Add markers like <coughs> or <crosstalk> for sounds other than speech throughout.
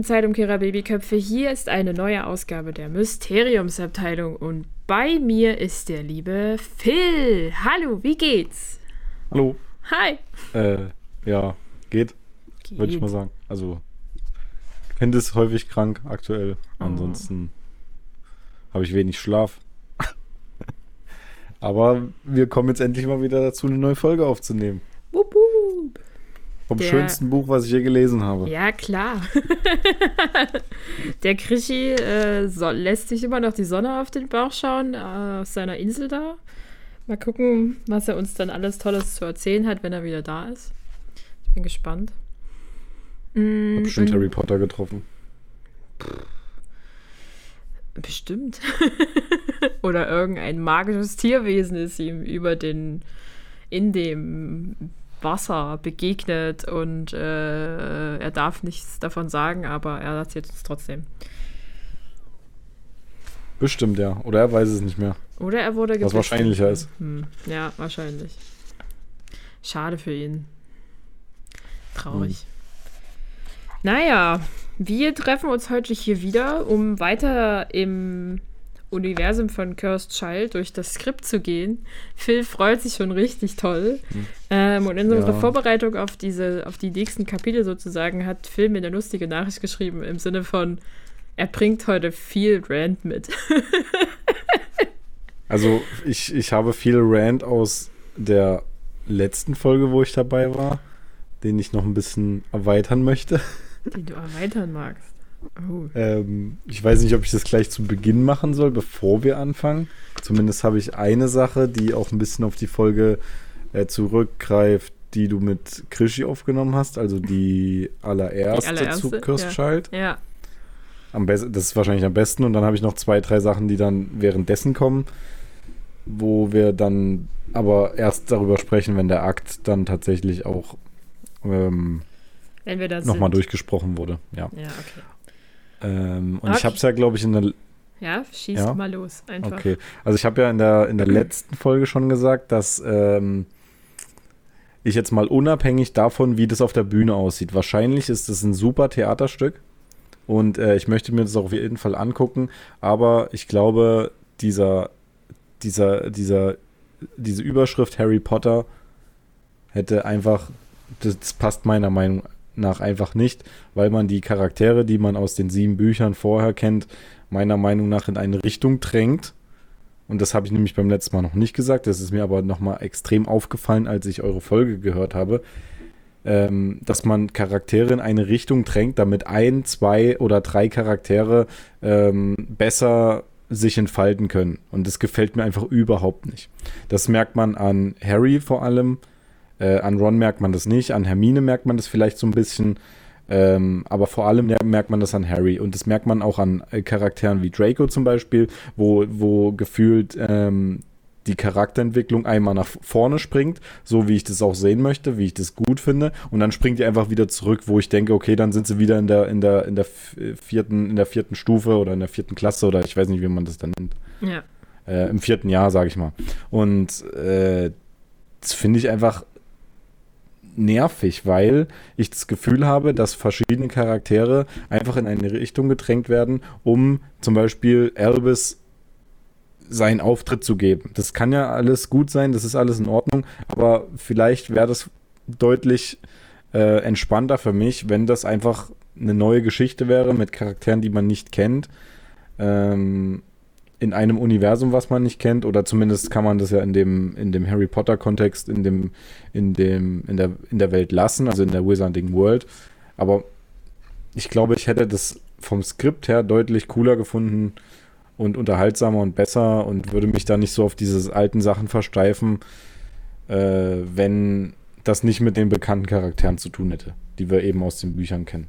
lieben Zeitumkehrer Babyköpfe, hier ist eine neue Ausgabe der Mysteriumsabteilung und bei mir ist der liebe Phil. Hallo, wie geht's? Hallo. Hi. Äh, ja, geht, Geht. würde ich mal sagen. Also, Kind ist häufig krank aktuell. Ansonsten habe ich wenig Schlaf. <laughs> Aber wir kommen jetzt endlich mal wieder dazu, eine neue Folge aufzunehmen. Wup, wup. Vom Der- schönsten Buch, was ich je gelesen habe. Ja, klar. <laughs> der Krischi äh, so, lässt sich immer noch die Sonne auf den Bauch schauen, äh, aus seiner Insel da. Mal gucken, was er uns dann alles Tolles zu erzählen hat, wenn er wieder da ist. Ich bin gespannt. Mm, Hab bestimmt und- Harry Potter getroffen. Bestimmt. <laughs> Oder irgendein magisches Tierwesen ist ihm über den in dem Wasser begegnet und äh, er darf nichts davon sagen, aber er erzählt uns trotzdem. Bestimmt, ja. Oder er weiß es nicht mehr. Oder er wurde Was gebissen. wahrscheinlicher ist. Hm, ja, wahrscheinlich. Schade für ihn. Traurig. Naja, wir treffen uns heute hier wieder, um weiter im Universum von Cursed Child durch das Skript zu gehen. Phil freut sich schon richtig toll. Ähm, und in unserer Ja. Vorbereitung auf diese, auf die nächsten Kapitel sozusagen hat Phil mir eine lustige Nachricht geschrieben im Sinne von, er bringt heute viel Rand mit. <laughs> Also, ich, ich habe viel Rand aus der letzten Folge, wo ich dabei war, den ich noch ein bisschen erweitern möchte. den du erweitern magst. Oh. Ähm, ich weiß nicht, ob ich das gleich zu Beginn machen soll, bevor wir anfangen. Zumindest habe ich eine Sache, die auch ein bisschen auf die Folge äh, zurückgreift, die du mit Krischi aufgenommen hast, also die allererste, Die allererste, zu Cursed ja. Ja, Am das ist wahrscheinlich am besten. Und dann habe ich noch zwei, drei Sachen, die dann währenddessen kommen, wo wir dann aber erst darüber sprechen, wenn der Akt dann tatsächlich auch ähm, nochmal durchgesprochen wurde. Ja. Ja, okay. Ähm, und Okay. ich habe es ja, glaube ich, in der Ja, schieß Ja? mal los. Einfach. Okay, also ich habe ja in der, in der letzten Folge schon gesagt, dass ähm, ich jetzt mal unabhängig davon, wie das auf der Bühne aussieht, wahrscheinlich ist es ein super Theaterstück und äh, ich möchte mir das auch auf jeden Fall angucken, aber ich glaube, dieser, dieser, dieser, diese Überschrift Harry Potter hätte einfach, das, das passt meiner Meinung nach einfach nicht, weil man die Charaktere, die man aus den sieben Büchern vorher kennt, meiner Meinung nach in eine Richtung drängt. Und das habe ich nämlich beim letzten Mal noch nicht gesagt. Das ist mir aber nochmal extrem aufgefallen, als ich eure Folge gehört habe. Ähm, dass man Charaktere in eine Richtung drängt, damit ein, zwei oder drei Charaktere ähm, besser sich entfalten können. Und das gefällt mir einfach überhaupt nicht. Das merkt man an Harry vor allem. Äh, an Ron merkt man das nicht. An Hermine merkt man das vielleicht so ein bisschen. Ähm, aber vor allem mer- merkt man das an Harry und das merkt man auch an äh, Charakteren wie Draco zum Beispiel, wo, wo gefühlt ähm, die Charakterentwicklung einmal nach vorne springt, so wie ich das auch sehen möchte, wie ich das gut finde, und dann springt die einfach wieder zurück, wo ich denke, okay, dann sind sie wieder in der, in der, in der f- vierten, in der vierten Stufe oder in der vierten Klasse oder ich weiß nicht, wie man das dann nennt Ja. äh, im vierten Jahr, sage ich mal. Und äh, das finde ich einfach nervig, weil ich das Gefühl habe, dass verschiedene Charaktere einfach in eine Richtung gedrängt werden, um zum Beispiel Elvis seinen Auftritt zu geben. Das kann ja alles gut sein, das ist alles in Ordnung, aber vielleicht wäre das deutlich äh, entspannter für mich, wenn das einfach eine neue Geschichte wäre mit Charakteren, die man nicht kennt. Ähm, in einem Universum, was man nicht kennt, oder zumindest kann man das ja in dem, in dem Harry Potter-Kontext, in dem, in dem, in der, in der Welt lassen, also in der Wizarding World. Aber ich glaube, ich hätte das vom Skript her deutlich cooler gefunden und unterhaltsamer und besser und würde mich da nicht so auf diese alten Sachen versteifen, äh, wenn das nicht mit den bekannten Charakteren zu tun hätte, die wir eben aus den Büchern kennen.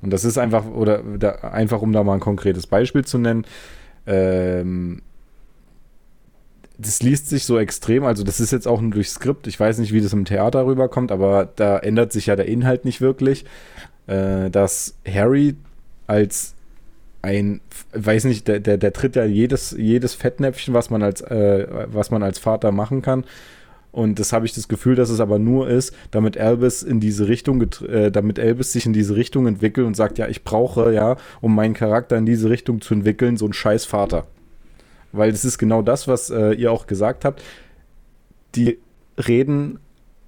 Und das ist einfach, oder da, einfach um da mal ein konkretes Beispiel zu nennen, ähm, das liest sich so extrem, also das ist jetzt auch nur durch Skript, ich weiß nicht, wie das im Theater rüberkommt, aber da ändert sich ja der Inhalt nicht wirklich, äh, dass Harry als ein, weiß nicht, der, der, der tritt ja jedes, jedes Fettnäpfchen, was man als, äh, was man als Vater machen kann Und das habe ich das Gefühl, dass es aber nur ist, damit Elvis in diese Richtung, äh, damit Elvis sich in diese Richtung entwickelt und sagt, ja, ich brauche ja, um meinen Charakter in diese Richtung zu entwickeln, so einen scheiß Vater. Weil das ist genau das, was äh, ihr auch gesagt habt. Die reden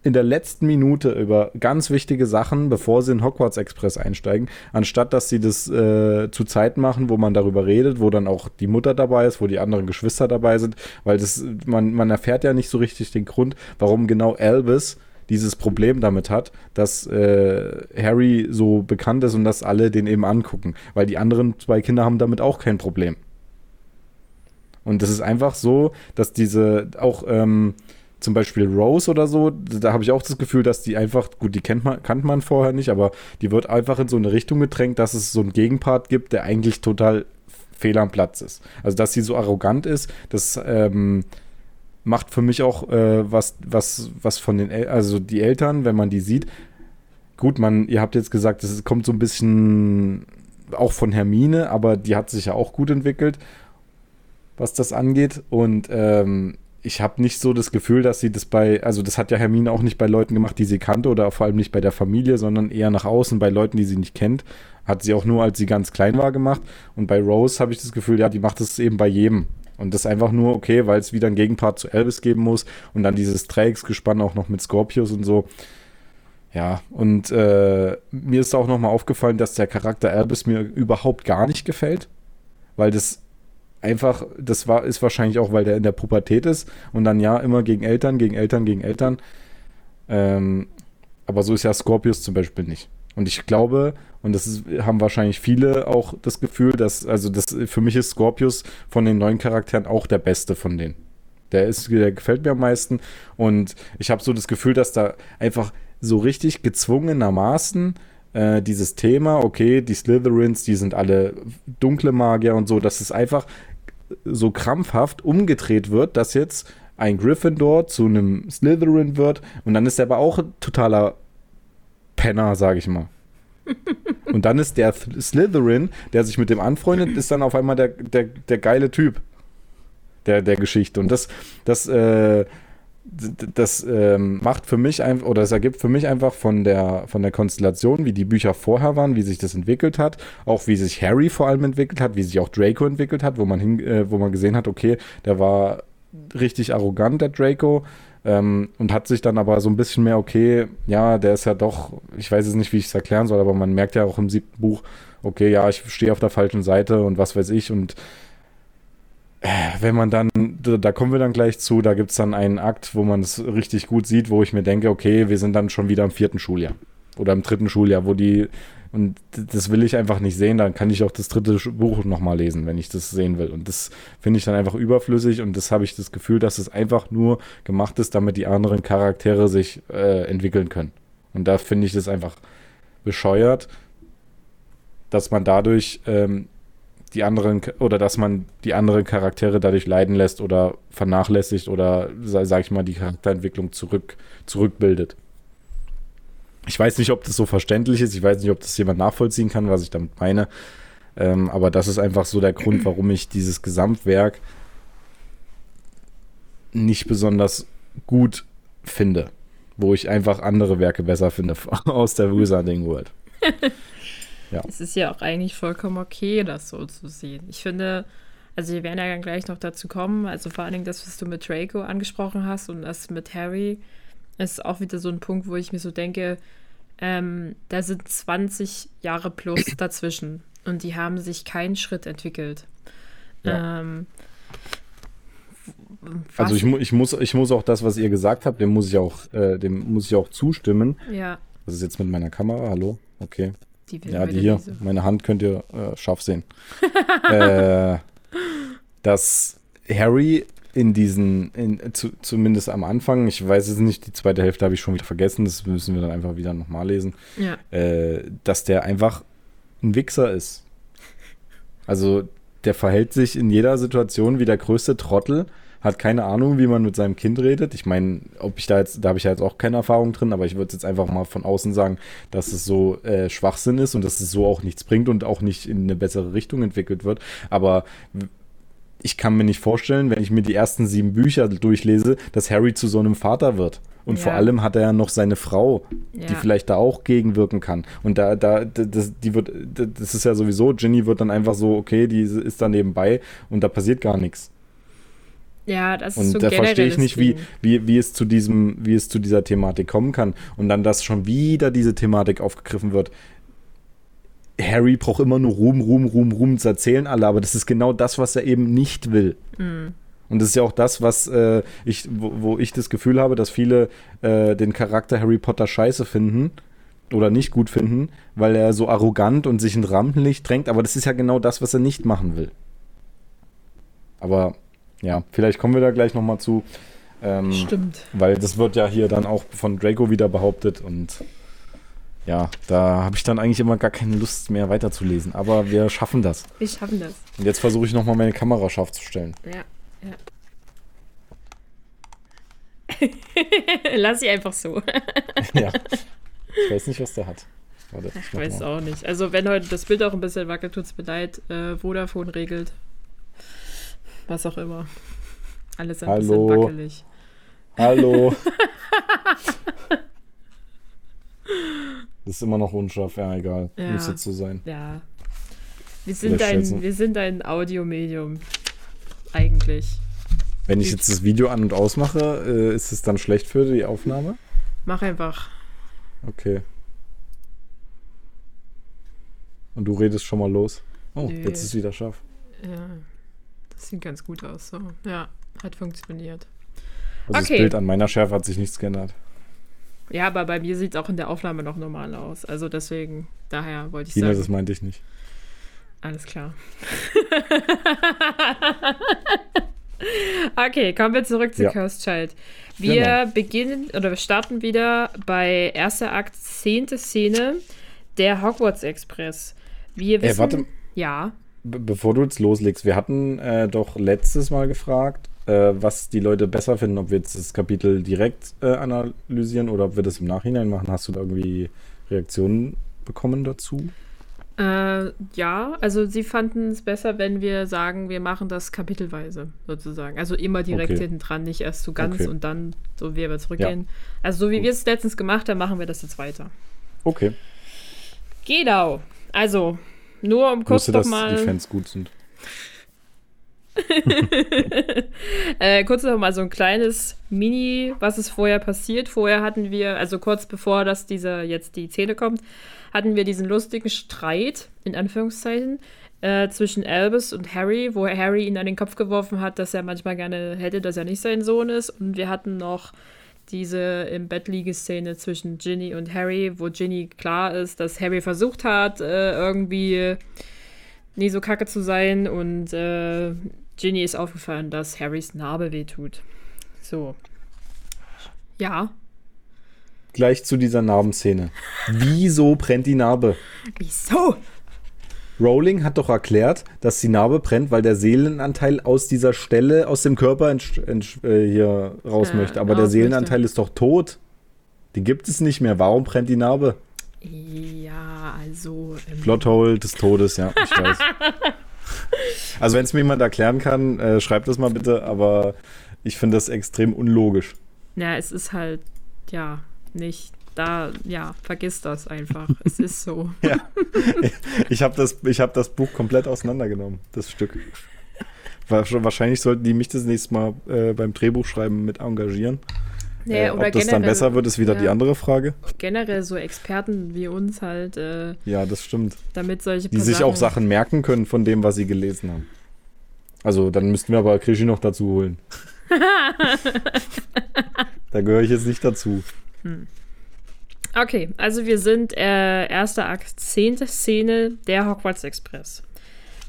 in der letzten Minute über ganz wichtige Sachen, bevor sie in Hogwarts Express einsteigen, anstatt dass sie das äh, zu Zeit machen, wo man darüber redet, wo dann auch die Mutter dabei ist, wo die anderen Geschwister dabei sind, weil das, man, man erfährt ja nicht so richtig den Grund, warum genau Elvis dieses Problem damit hat, dass äh, Harry so bekannt ist und dass alle den eben angucken, weil die anderen zwei Kinder haben damit auch kein Problem. Und das ist einfach so, dass diese auch ähm, zum Beispiel Rose oder so, da habe ich auch das Gefühl, dass die einfach, gut, die kennt man, kannte man vorher nicht, aber die wird einfach in so eine Richtung gedrängt, dass es so einen Gegenpart gibt, der eigentlich total fehl am Platz ist. Also, dass sie so arrogant ist, das ähm, macht für mich auch äh, was, was, was von den, El also die Eltern, wenn man die sieht, gut, man, ihr habt jetzt gesagt, es kommt so ein bisschen auch von Hermine, aber die hat sich ja auch gut entwickelt, was das angeht. Und ähm, ich habe nicht so das Gefühl, dass sie das bei, also das hat ja Hermine auch nicht bei Leuten gemacht, die sie kannte oder vor allem nicht bei der Familie, sondern eher nach außen bei Leuten, die sie nicht kennt. Hat sie auch nur, als sie ganz klein war, gemacht. Und bei Rose habe ich das Gefühl, ja, die macht das eben bei jedem. Und das einfach nur, okay, weil es wieder einen Gegenpart zu Elvis geben muss und dann dieses Dreiecksgespann auch noch mit Scorpius und so. Ja, und äh, mir ist auch nochmal aufgefallen, dass der Charakter Elvis mir überhaupt gar nicht gefällt, weil das einfach, das war, ist wahrscheinlich auch, weil der in der Pubertät ist und dann ja immer gegen Eltern, gegen Eltern, gegen Eltern. Ähm, aber so ist ja Scorpius zum Beispiel nicht. Und ich glaube, und das ist, haben wahrscheinlich viele auch das Gefühl, dass, also das, für mich ist Scorpius von den neuen Charakteren auch der beste von denen. Der ist, der gefällt mir am meisten. Und ich habe so das Gefühl, dass da einfach so richtig gezwungenermaßen äh, dieses Thema, okay, die Slytherins, die sind alle dunkle Magier und so, dass es einfach so krampfhaft umgedreht wird, dass jetzt ein Gryffindor zu einem Slytherin wird und dann ist er aber auch ein totaler Penner, sag ich mal. <laughs> und dann ist der Slytherin, der sich mit dem anfreundet, ist dann auf einmal der, der, der geile Typ der, der Geschichte. Und das, das, äh, das ähm, macht für mich einfach, oder es ergibt für mich einfach von der, von der Konstellation, wie die Bücher vorher waren, wie sich das entwickelt hat, auch wie sich Harry vor allem entwickelt hat, wie sich auch Draco entwickelt hat, wo man, hin, äh, wo man gesehen hat, okay, der war richtig arrogant, der Draco, ähm, und hat sich dann aber so ein bisschen mehr, okay, ja, der ist ja doch, ich weiß jetzt nicht, wie ich es erklären soll, aber man merkt ja auch im siebten Buch, okay, ja, ich stehe auf der falschen Seite und was weiß ich und wenn man dann, da kommen wir dann gleich zu, da gibt es dann einen Akt, wo man es richtig gut sieht, wo ich mir denke, okay, wir sind dann schon wieder im vierten Schuljahr. Oder im dritten Schuljahr, wo die, und das will ich einfach nicht sehen, dann kann ich auch das dritte Buch nochmal lesen, wenn ich das sehen will. Und das finde ich dann einfach überflüssig und das habe ich das Gefühl, dass es einfach nur gemacht ist, damit die anderen Charaktere sich äh, entwickeln können. Und da finde ich das einfach bescheuert, dass man dadurch ähm, die anderen oder dass man die anderen Charaktere dadurch leiden lässt oder vernachlässigt oder sag ich mal die Charakterentwicklung zurück zurückbildet. Ich weiß nicht, ob das so verständlich ist. Ich weiß nicht, ob das jemand nachvollziehen kann, was ich damit meine. Ähm, aber das ist einfach so der Grund, warum ich dieses Gesamtwerk nicht besonders gut finde. Wo ich einfach andere Werke besser finde <laughs> aus der Wizarding World. <laughs> Ja. Es ist ja auch eigentlich vollkommen okay, das so zu sehen. Ich finde, also wir werden ja dann gleich noch dazu kommen, also vor allen Dingen das, was du mit Draco angesprochen hast und das mit Harry, ist auch wieder so ein Punkt, wo ich mir so denke, ähm, da sind 20 Jahre plus <coughs> dazwischen und die haben sich keinen Schritt entwickelt. Ja. Ähm, also ich, ich, muss, ich muss auch das, was ihr gesagt habt, dem muss ich auch, äh, dem muss ich auch zustimmen. Ja. Das ist jetzt mit meiner Kamera, hallo? Okay. Die ja, die hier. Lese. Meine Hand könnt ihr äh, scharf sehen. <laughs> äh, dass Harry in diesen, in, zu, zumindest am Anfang, ich weiß es nicht, die zweite Hälfte habe ich schon wieder vergessen, das müssen wir dann einfach wieder nochmal lesen, ja. äh, dass der einfach ein Wichser ist. Also der verhält sich in jeder Situation wie der größte Trottel hat keine Ahnung, wie man mit seinem Kind redet. Ich meine, ob ich da jetzt, da habe ich ja jetzt auch keine Erfahrung drin, aber ich würde jetzt einfach mal von außen sagen, dass es so äh, Schwachsinn ist und dass es so auch nichts bringt und auch nicht in eine bessere Richtung entwickelt wird. Aber ich kann mir nicht vorstellen, wenn ich mir die ersten sieben Bücher durchlese, dass Harry zu so einem Vater wird. Und Ja. vor allem hat er ja noch seine Frau, die Ja. vielleicht da auch gegenwirken kann. Und da, da, das, die wird, das ist ja sowieso, Ginny wird dann einfach so, okay, die ist da nebenbei und da passiert gar nichts. Ja, das ist Und so da verstehe ich nicht, wie, wie, wie, es zu diesem, wie es zu dieser Thematik kommen kann. Und dann, dass schon wieder diese Thematik aufgegriffen wird. Harry braucht immer nur Ruhm, Ruhm, Ruhm, Ruhm, das erzählen alle, aber das ist genau das, was er eben nicht will. Mhm. Und das ist ja auch das, was äh, ich, wo, wo ich das Gefühl habe, dass viele äh, den Charakter Harry Potter scheiße finden oder nicht gut finden, weil er so arrogant und sich in Rampenlicht drängt, aber das ist ja genau das, was er nicht machen will. Aber ja, vielleicht kommen wir da gleich nochmal zu. Ähm, Stimmt. weil das wird ja hier dann auch von Draco wieder behauptet und ja, da habe ich dann eigentlich immer gar keine Lust mehr weiterzulesen. Aber wir schaffen das. Wir schaffen das. Und jetzt versuche ich nochmal meine Kamera scharf zu stellen. Ja, ja. <laughs> Lass sie einfach so. <laughs> ja. Ich weiß nicht, was der hat. Warte, Ich weiß mal. auch nicht. Also, wenn heute das Bild auch ein bisschen wackelt, tut's mir leid. Äh, Vodafone regelt. Was auch immer. Alles ein Hallo. bisschen wackelig. Hallo. das <laughs> ist immer noch unscharf, ja, egal. Ja. Muss jetzt so sein. Ja. Wir sind, ein, wir sind ein Audiomedium. Eigentlich. Wenn ich jetzt das Video an- und ausmache, äh, ist es dann schlecht für die Aufnahme? Mach einfach. Okay. Und du redest schon mal los. Oh, Nö. jetzt ist es wieder scharf. Ja. Das sieht ganz gut aus. So. Ja, hat funktioniert. Also Okay. das Bild an meiner Schärfe hat sich nichts geändert. Ja, aber bei mir sieht es auch in der Aufnahme noch normal aus. Also deswegen, daher wollte ich Tina, sagen. das meinte ich nicht. Alles klar. <laughs> okay, kommen wir zurück zu Ja. Cursed Child. Wir Genau. beginnen oder wir starten wieder bei erster Akt, zehnte Szene, der Hogwarts Express. Wir wissen. Äh, warte. Ja. Be bevor du jetzt loslegst, wir hatten äh, doch letztes Mal gefragt, äh, was die Leute besser finden, ob wir jetzt das Kapitel direkt äh, analysieren oder ob wir das im Nachhinein machen. Hast du da irgendwie Reaktionen bekommen dazu? Äh, ja, also sie fanden es besser, wenn wir sagen, wir machen das kapitelweise sozusagen. Also immer direkt Okay. hinten dran, nicht erst so ganz Okay. und dann so wie wir zurückgehen. Also so wie wir es letztens gemacht haben, machen wir das jetzt weiter. Okay. Genau. Also, nur um kurz wusste, noch dass die mal, Fans gut sind. <laughs> äh, kurz noch mal so ein kleines Mini, was ist vorher passiert. Vorher hatten wir, also kurz bevor das diese jetzt die Szene kommt, hatten wir diesen lustigen Streit in Anführungszeichen äh, zwischen Albus und Harry, wo Harry ihn an den Kopf geworfen hat, dass er manchmal gerne hätte, dass er nicht sein Sohn ist. Und wir hatten noch diese im Bett Szene zwischen Ginny und Harry, wo Ginny klar ist, dass Harry versucht hat, äh, irgendwie nie so kacke zu sein und äh, Ginny ist aufgefallen, dass Harrys Narbe wehtut. So. Ja. Gleich zu dieser Narbenszene. Wieso brennt die Narbe? Wieso? Rowling hat doch erklärt, dass die Narbe brennt, weil der Seelenanteil aus dieser Stelle, aus dem Körper äh, hier raus Äh, möchte. Aber raus der möchte. Seelenanteil ist doch tot. Den gibt es nicht mehr. Warum brennt die Narbe? Ja, also. Ähm, Plothole des Todes, ja, ich <laughs> weiß. Also wenn es mir jemand erklären kann, äh, schreibt das mal bitte, aber ich finde das extrem unlogisch. Ja, es ist halt, ja, nicht da, ja, vergiss das einfach. es ist so. <laughs> Ja. Ich habe das, ich hab das Buch komplett auseinandergenommen, das Stück. Wahrsch- Wahrscheinlich sollten die mich das nächste Mal äh, beim Drehbuchschreiben mit engagieren. Nee, äh, ob das dann besser wird, ist wieder ja. die andere Frage. Generell so Experten wie uns halt, äh, Ja, das stimmt. damit solche Die sich auch Sachen merken können von dem, was sie gelesen haben. Also, dann müssten wir aber Krischi noch dazu holen. <laughs> da gehöre ich jetzt nicht dazu. Okay, also wir sind äh, erster Akt, zehnte Szene der Hogwarts Express.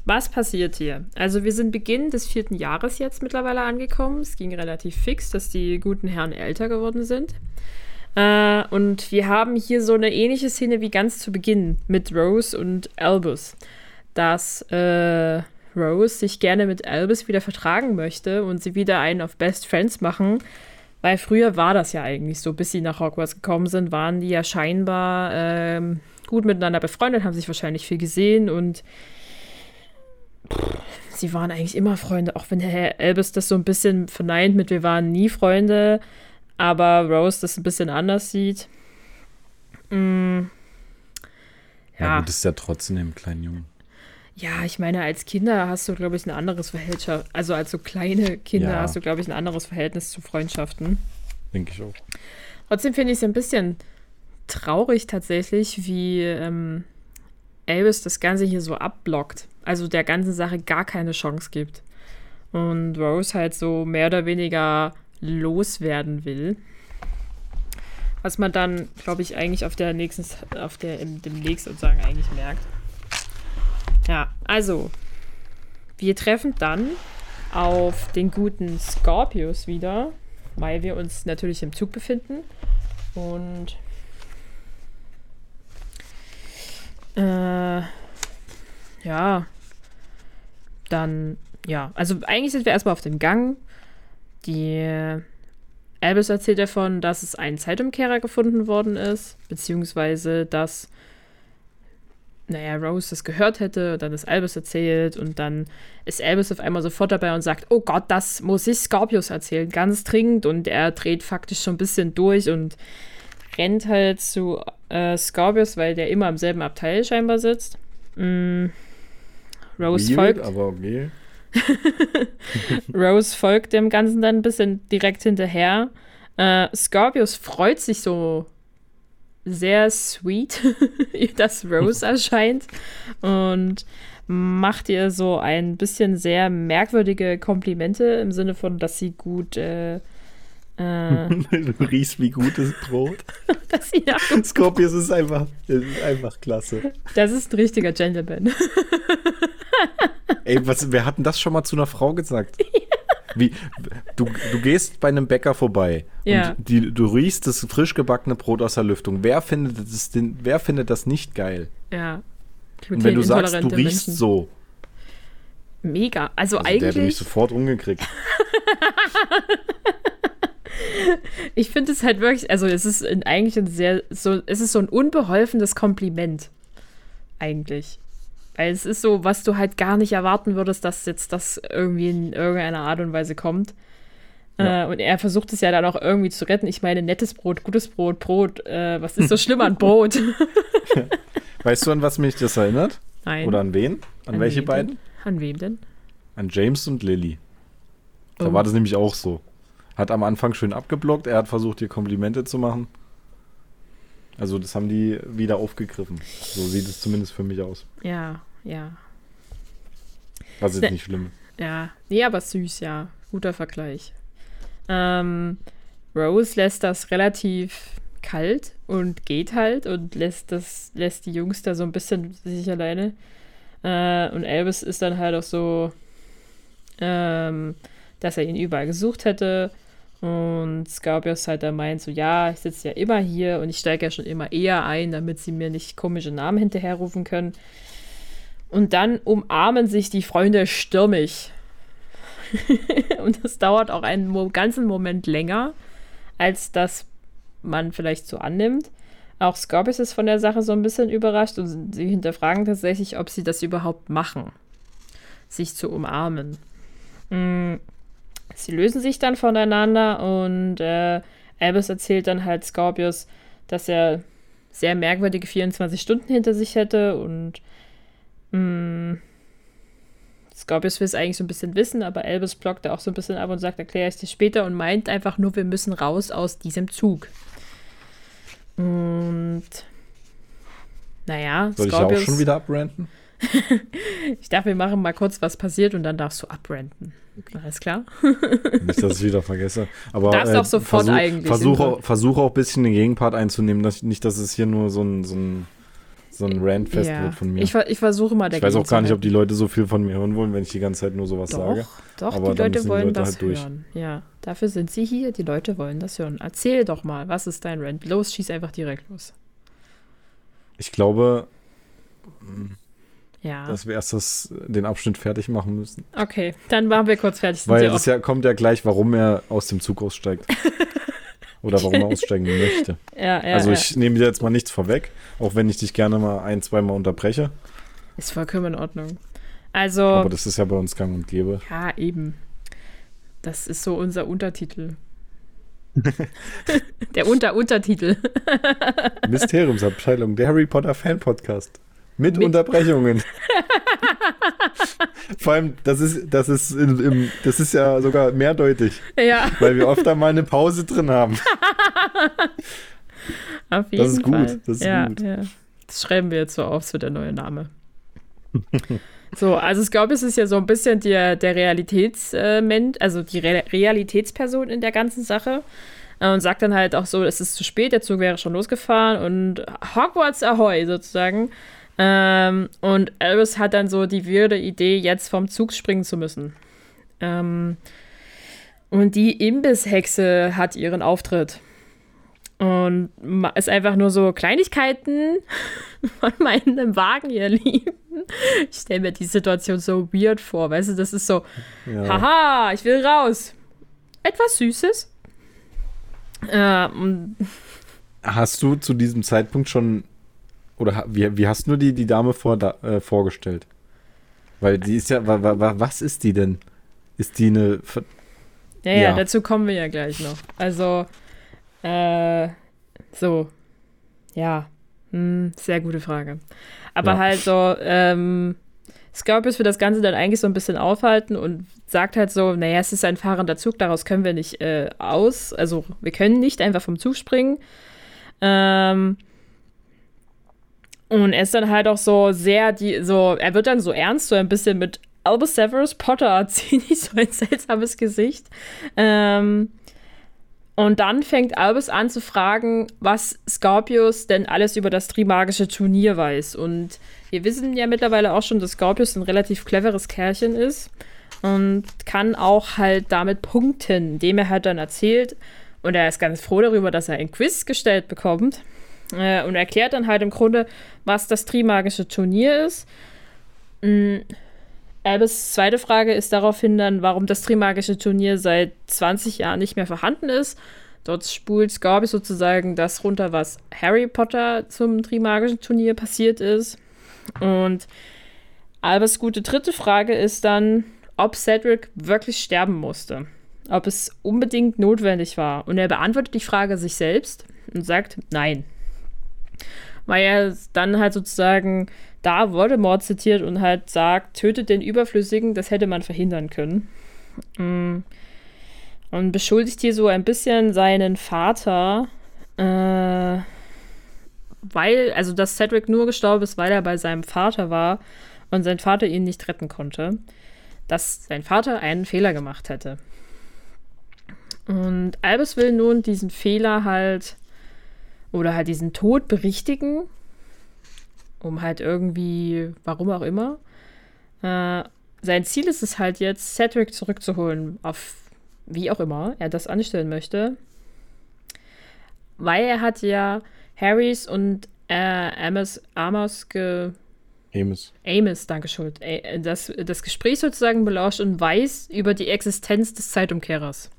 Was passiert hier? Also wir sind Beginn des vierten Jahres jetzt mittlerweile angekommen. Es ging relativ fix, dass die guten Herren älter geworden sind. Äh, und wir haben hier so eine ähnliche Szene wie ganz zu Beginn mit Rose und Albus. Dass äh, Rose sich gerne mit Albus wieder vertragen möchte und sie wieder einen auf Best Friends machen. Weil früher war das ja eigentlich so, bis sie nach Hogwarts gekommen sind, waren die ja scheinbar ähm, gut miteinander befreundet, haben sich wahrscheinlich viel gesehen und sie waren eigentlich immer Freunde, auch wenn Herr Elvis das so ein bisschen verneint mit, wir waren nie Freunde, aber Rose das ein bisschen anders sieht. Mm, Ja, ja, gut, ist ja trotzdem dem kleinen Jungen. Ja, ich meine, als Kinder hast du, glaube ich, ein anderes Verhältnis, also als so kleine Kinder Ja. hast du, glaube ich, ein anderes Verhältnis zu Freundschaften. Denke ich auch. Trotzdem finde ich es ein bisschen traurig tatsächlich, wie ähm, Elvis das Ganze hier so abblockt. Also der ganzen Sache gar keine Chance gibt. Und Rose halt so mehr oder weniger loswerden will. Was man dann, glaube ich, eigentlich auf der nächsten, auf der, demnächst sozusagen eigentlich merkt. Ja, also, wir treffen dann auf den guten Scorpius wieder, weil wir uns natürlich im Zug befinden. Und äh, ja, dann, ja, also eigentlich sind wir erstmal auf dem Gang. Die Albus erzählt davon, dass es ein Zeitumkehrer gefunden worden ist, beziehungsweise dass, naja, Rose das gehört hätte, dann ist Albus erzählt und dann ist Albus auf einmal sofort dabei und sagt, oh Gott, das muss ich Scorpius erzählen, ganz dringend und er dreht faktisch schon ein bisschen durch und rennt halt zu äh, Scorpius, weil der immer im selben Abteil scheinbar sitzt. Mm. Rose Weird, folgt. aber okay. <laughs> Rose folgt dem Ganzen dann ein bisschen direkt hinterher. Äh, Scorpius freut sich so sehr sweet, <laughs> dass Rose erscheint und macht ihr so ein bisschen sehr merkwürdige Komplimente im Sinne von, dass sie gut, äh, äh, <laughs> du riechst wie gutes Brot. <laughs> sie nach Scorpius ist einfach, das ist einfach klasse. Das ist ein richtiger Gentleman. Ey, was, wer hat denn das schon mal zu einer Frau gesagt? Wie, du, du gehst bei einem Bäcker vorbei Ja. und die, du riechst das frisch gebackene Brot aus der Lüftung. Wer findet das, denn, wer findet das nicht geil? Ja. Und wenn du sagst, du riechst Menschen. so, Mega. Also, also der hätte mich eigentlich, sofort umgekriegt. <laughs> ich finde es halt wirklich, also es ist ein, eigentlich ein sehr, so, es ist so ein unbeholfenes Kompliment. Eigentlich. Weil es ist so, was du halt gar nicht erwarten würdest, dass jetzt das irgendwie in irgendeiner Art und Weise kommt. Ja. Äh, und er versucht es ja dann auch irgendwie zu retten. Ich meine, nettes Brot, gutes Brot, Brot. Äh, was ist so schlimm an Brot? <laughs> Weißt du, an was mich das erinnert? Nein. Oder an wen? An, An welche beiden? Denn? An wem denn? An James und Lily. Da Oh. war das nämlich auch so. Hat am Anfang schön abgeblockt, er hat versucht, ihr Komplimente zu machen. Also das haben die wieder aufgegriffen. So sieht es zumindest für mich aus. Ja, ja. Was ist Ne. nicht schlimm. Ja, nee, aber süß, ja. Guter Vergleich. Ähm, Rose lässt das relativ kalt und geht halt und lässt das, lässt die Jungs da so ein bisschen sich alleine. Äh, und Elvis ist dann halt auch so, ähm, dass er ihn überall gesucht hätte. Und Scorpius halt da meint so, ja, ich sitze ja immer hier und ich steige ja schon immer eher ein, damit sie mir nicht komische Namen hinterherrufen können. Und dann umarmen sich die Freunde stürmig. <laughs> und das dauert auch einen ganzen Moment länger, als das man vielleicht so annimmt. Auch Scorpius ist von der Sache so ein bisschen überrascht und sie hinterfragen tatsächlich, ob sie das überhaupt machen, sich zu umarmen. Mm, Sie lösen sich dann voneinander und äh, Albus erzählt dann halt Scorpius, dass er sehr merkwürdige 24 Stunden hinter sich hätte und mh, Scorpius will es eigentlich so ein bisschen wissen, aber Albus blockt da auch so ein bisschen ab und sagt, erkläre ich dir später und meint einfach nur, wir müssen raus aus diesem Zug. Und naja, Soll ich ja auch Scorpius, schon wieder abranten? <laughs> ich dachte, wir machen mal kurz, was passiert und dann darfst du abrenten. Alles klar? <laughs> Nicht, dass ich wieder vergesse. Aber Darfst auch sofort versuch, eigentlich, Versuch, Simon. auch- versuch auch ein bisschen den Gegenpart einzunehmen. Dass, nicht, dass es hier nur so ein, so ein, so ein Rant-Fest Ja. wird von mir. Ich, ich versuche mal Ich weiß auch dagegen gar nicht, ob die Leute so viel von mir hören wollen, wenn ich die ganze Zeit nur sowas Doch, sage. doch, Aber die Leute müssen die wollen Leute das halt durch. hören. Ja, dafür sind sie hier. Die Leute wollen das hören. Erzähl doch mal, was ist dein Rant? Los, schieß einfach direkt los. Ich glaube, Ja, dass wir erst das, den Abschnitt fertig machen müssen. okay. Dann machen wir kurz fertig. Weil es ja, kommt ja gleich, warum er aus dem Zug aussteigt. <laughs> Oder warum er <laughs> aussteigen möchte. ja, ja, also ja. ich nehme dir jetzt mal nichts vorweg, auch wenn ich dich gerne mal ein, zweimal unterbreche. Ist vollkommen in Ordnung. Also. Aber das ist ja bei uns gang und gäbe. Ja, eben. Das ist so unser Untertitel. <laughs> der Unter-Untertitel. Mysteriumsabteilung, der Harry Potter Fan Podcast. Mit, Mit Unterbrechungen. <laughs> Vor allem, das ist, das ist, in, im, das ist ja sogar mehrdeutig. Ja. Weil wir oft einmal eine Pause drin haben. <laughs> Auf jeden das ist Fall. gut. Das ist ja, gut. Ja. Das schreiben wir jetzt so auf, so der neue Name. so, also ich glaube, es ist ja so ein bisschen der, der Realitätsmensch, also die Re Realitätsperson in der ganzen Sache. Äh, und sagt dann halt auch so, es ist zu spät, der Zug wäre schon losgefahren und Hogwarts Ahoy sozusagen. Ähm, und Albus hat dann so die wirde Idee, jetzt vom Zug springen zu müssen. Ähm, und die Imbisshexe hat ihren Auftritt. Und ist einfach nur so Kleinigkeiten <laughs> von meinem Wagen, ihr Lieben. Ich stelle mir die Situation so weird vor, weißt du, das ist so, ja. haha, ich will raus. Etwas Süßes. Ähm, Hast du zu diesem Zeitpunkt schon, oder wie, wie hast du die, die Dame vor, da, äh, vorgestellt? Weil die ist ja, wa, wa, was ist die denn? Ist die eine. Ja, ja, ja, dazu kommen wir ja gleich noch. Also, äh, so. Ja. Hm, sehr gute Frage. Aber ja. halt so, ähm, Scorpius will das Ganze dann eigentlich so ein bisschen aufhalten und sagt halt so, naja, es ist ein fahrender Zug, daraus können wir nicht äh, aus, also wir können nicht einfach vom Zug springen. Ähm, und er ist dann halt auch so sehr, die, so, er wird dann so ernst, so ein bisschen mit Albus Severus Potter, <laughs> ziemlich so ein seltsames Gesicht. Ähm, und dann fängt Albus an zu fragen, was Scorpius denn alles über das Trimagische Turnier weiß. Und wir wissen ja mittlerweile auch schon, dass Scorpius ein relativ cleveres Kerlchen ist und kann auch halt damit punkten, indem er halt dann erzählt. Und er ist ganz froh darüber, dass er ein Quiz gestellt bekommt. Äh, und erklärt dann halt im Grunde, was das Trimagische Turnier ist. Mhm Albus zweite Frage ist daraufhin dann, warum das Trimagische Turnier seit 20 Jahren nicht mehr vorhanden ist. Dort spult Scorpius sozusagen das runter, was Harry Potter zum Trimagischen Turnier passiert ist. Und Albus gute dritte Frage ist dann, ob Cedric wirklich sterben musste. Ob es unbedingt notwendig war. Und er beantwortet die Frage sich selbst und sagt nein. Weil er dann halt sozusagen da Voldemort zitiert und halt sagt, tötet den Überflüssigen, das hätte man verhindern können. Mm. Und beschuldigt hier so ein bisschen seinen Vater, äh, weil, also dass Cedric nur gestorben ist, weil er bei seinem Vater war und sein Vater ihn nicht retten konnte. Dass sein Vater einen Fehler gemacht hätte. Und Albus will nun diesen Fehler halt oder halt diesen Tod berichtigen um halt irgendwie, warum auch immer. Äh, sein Ziel ist es halt jetzt, Cedric zurückzuholen, auf wie auch immer er das anstellen möchte. Weil er hat ja Harrys und äh, Amos, Amos ge Amos. Amos, danke schuld. Das, das Gespräch sozusagen belauscht und weiß über die Existenz des Zeitumkehrers.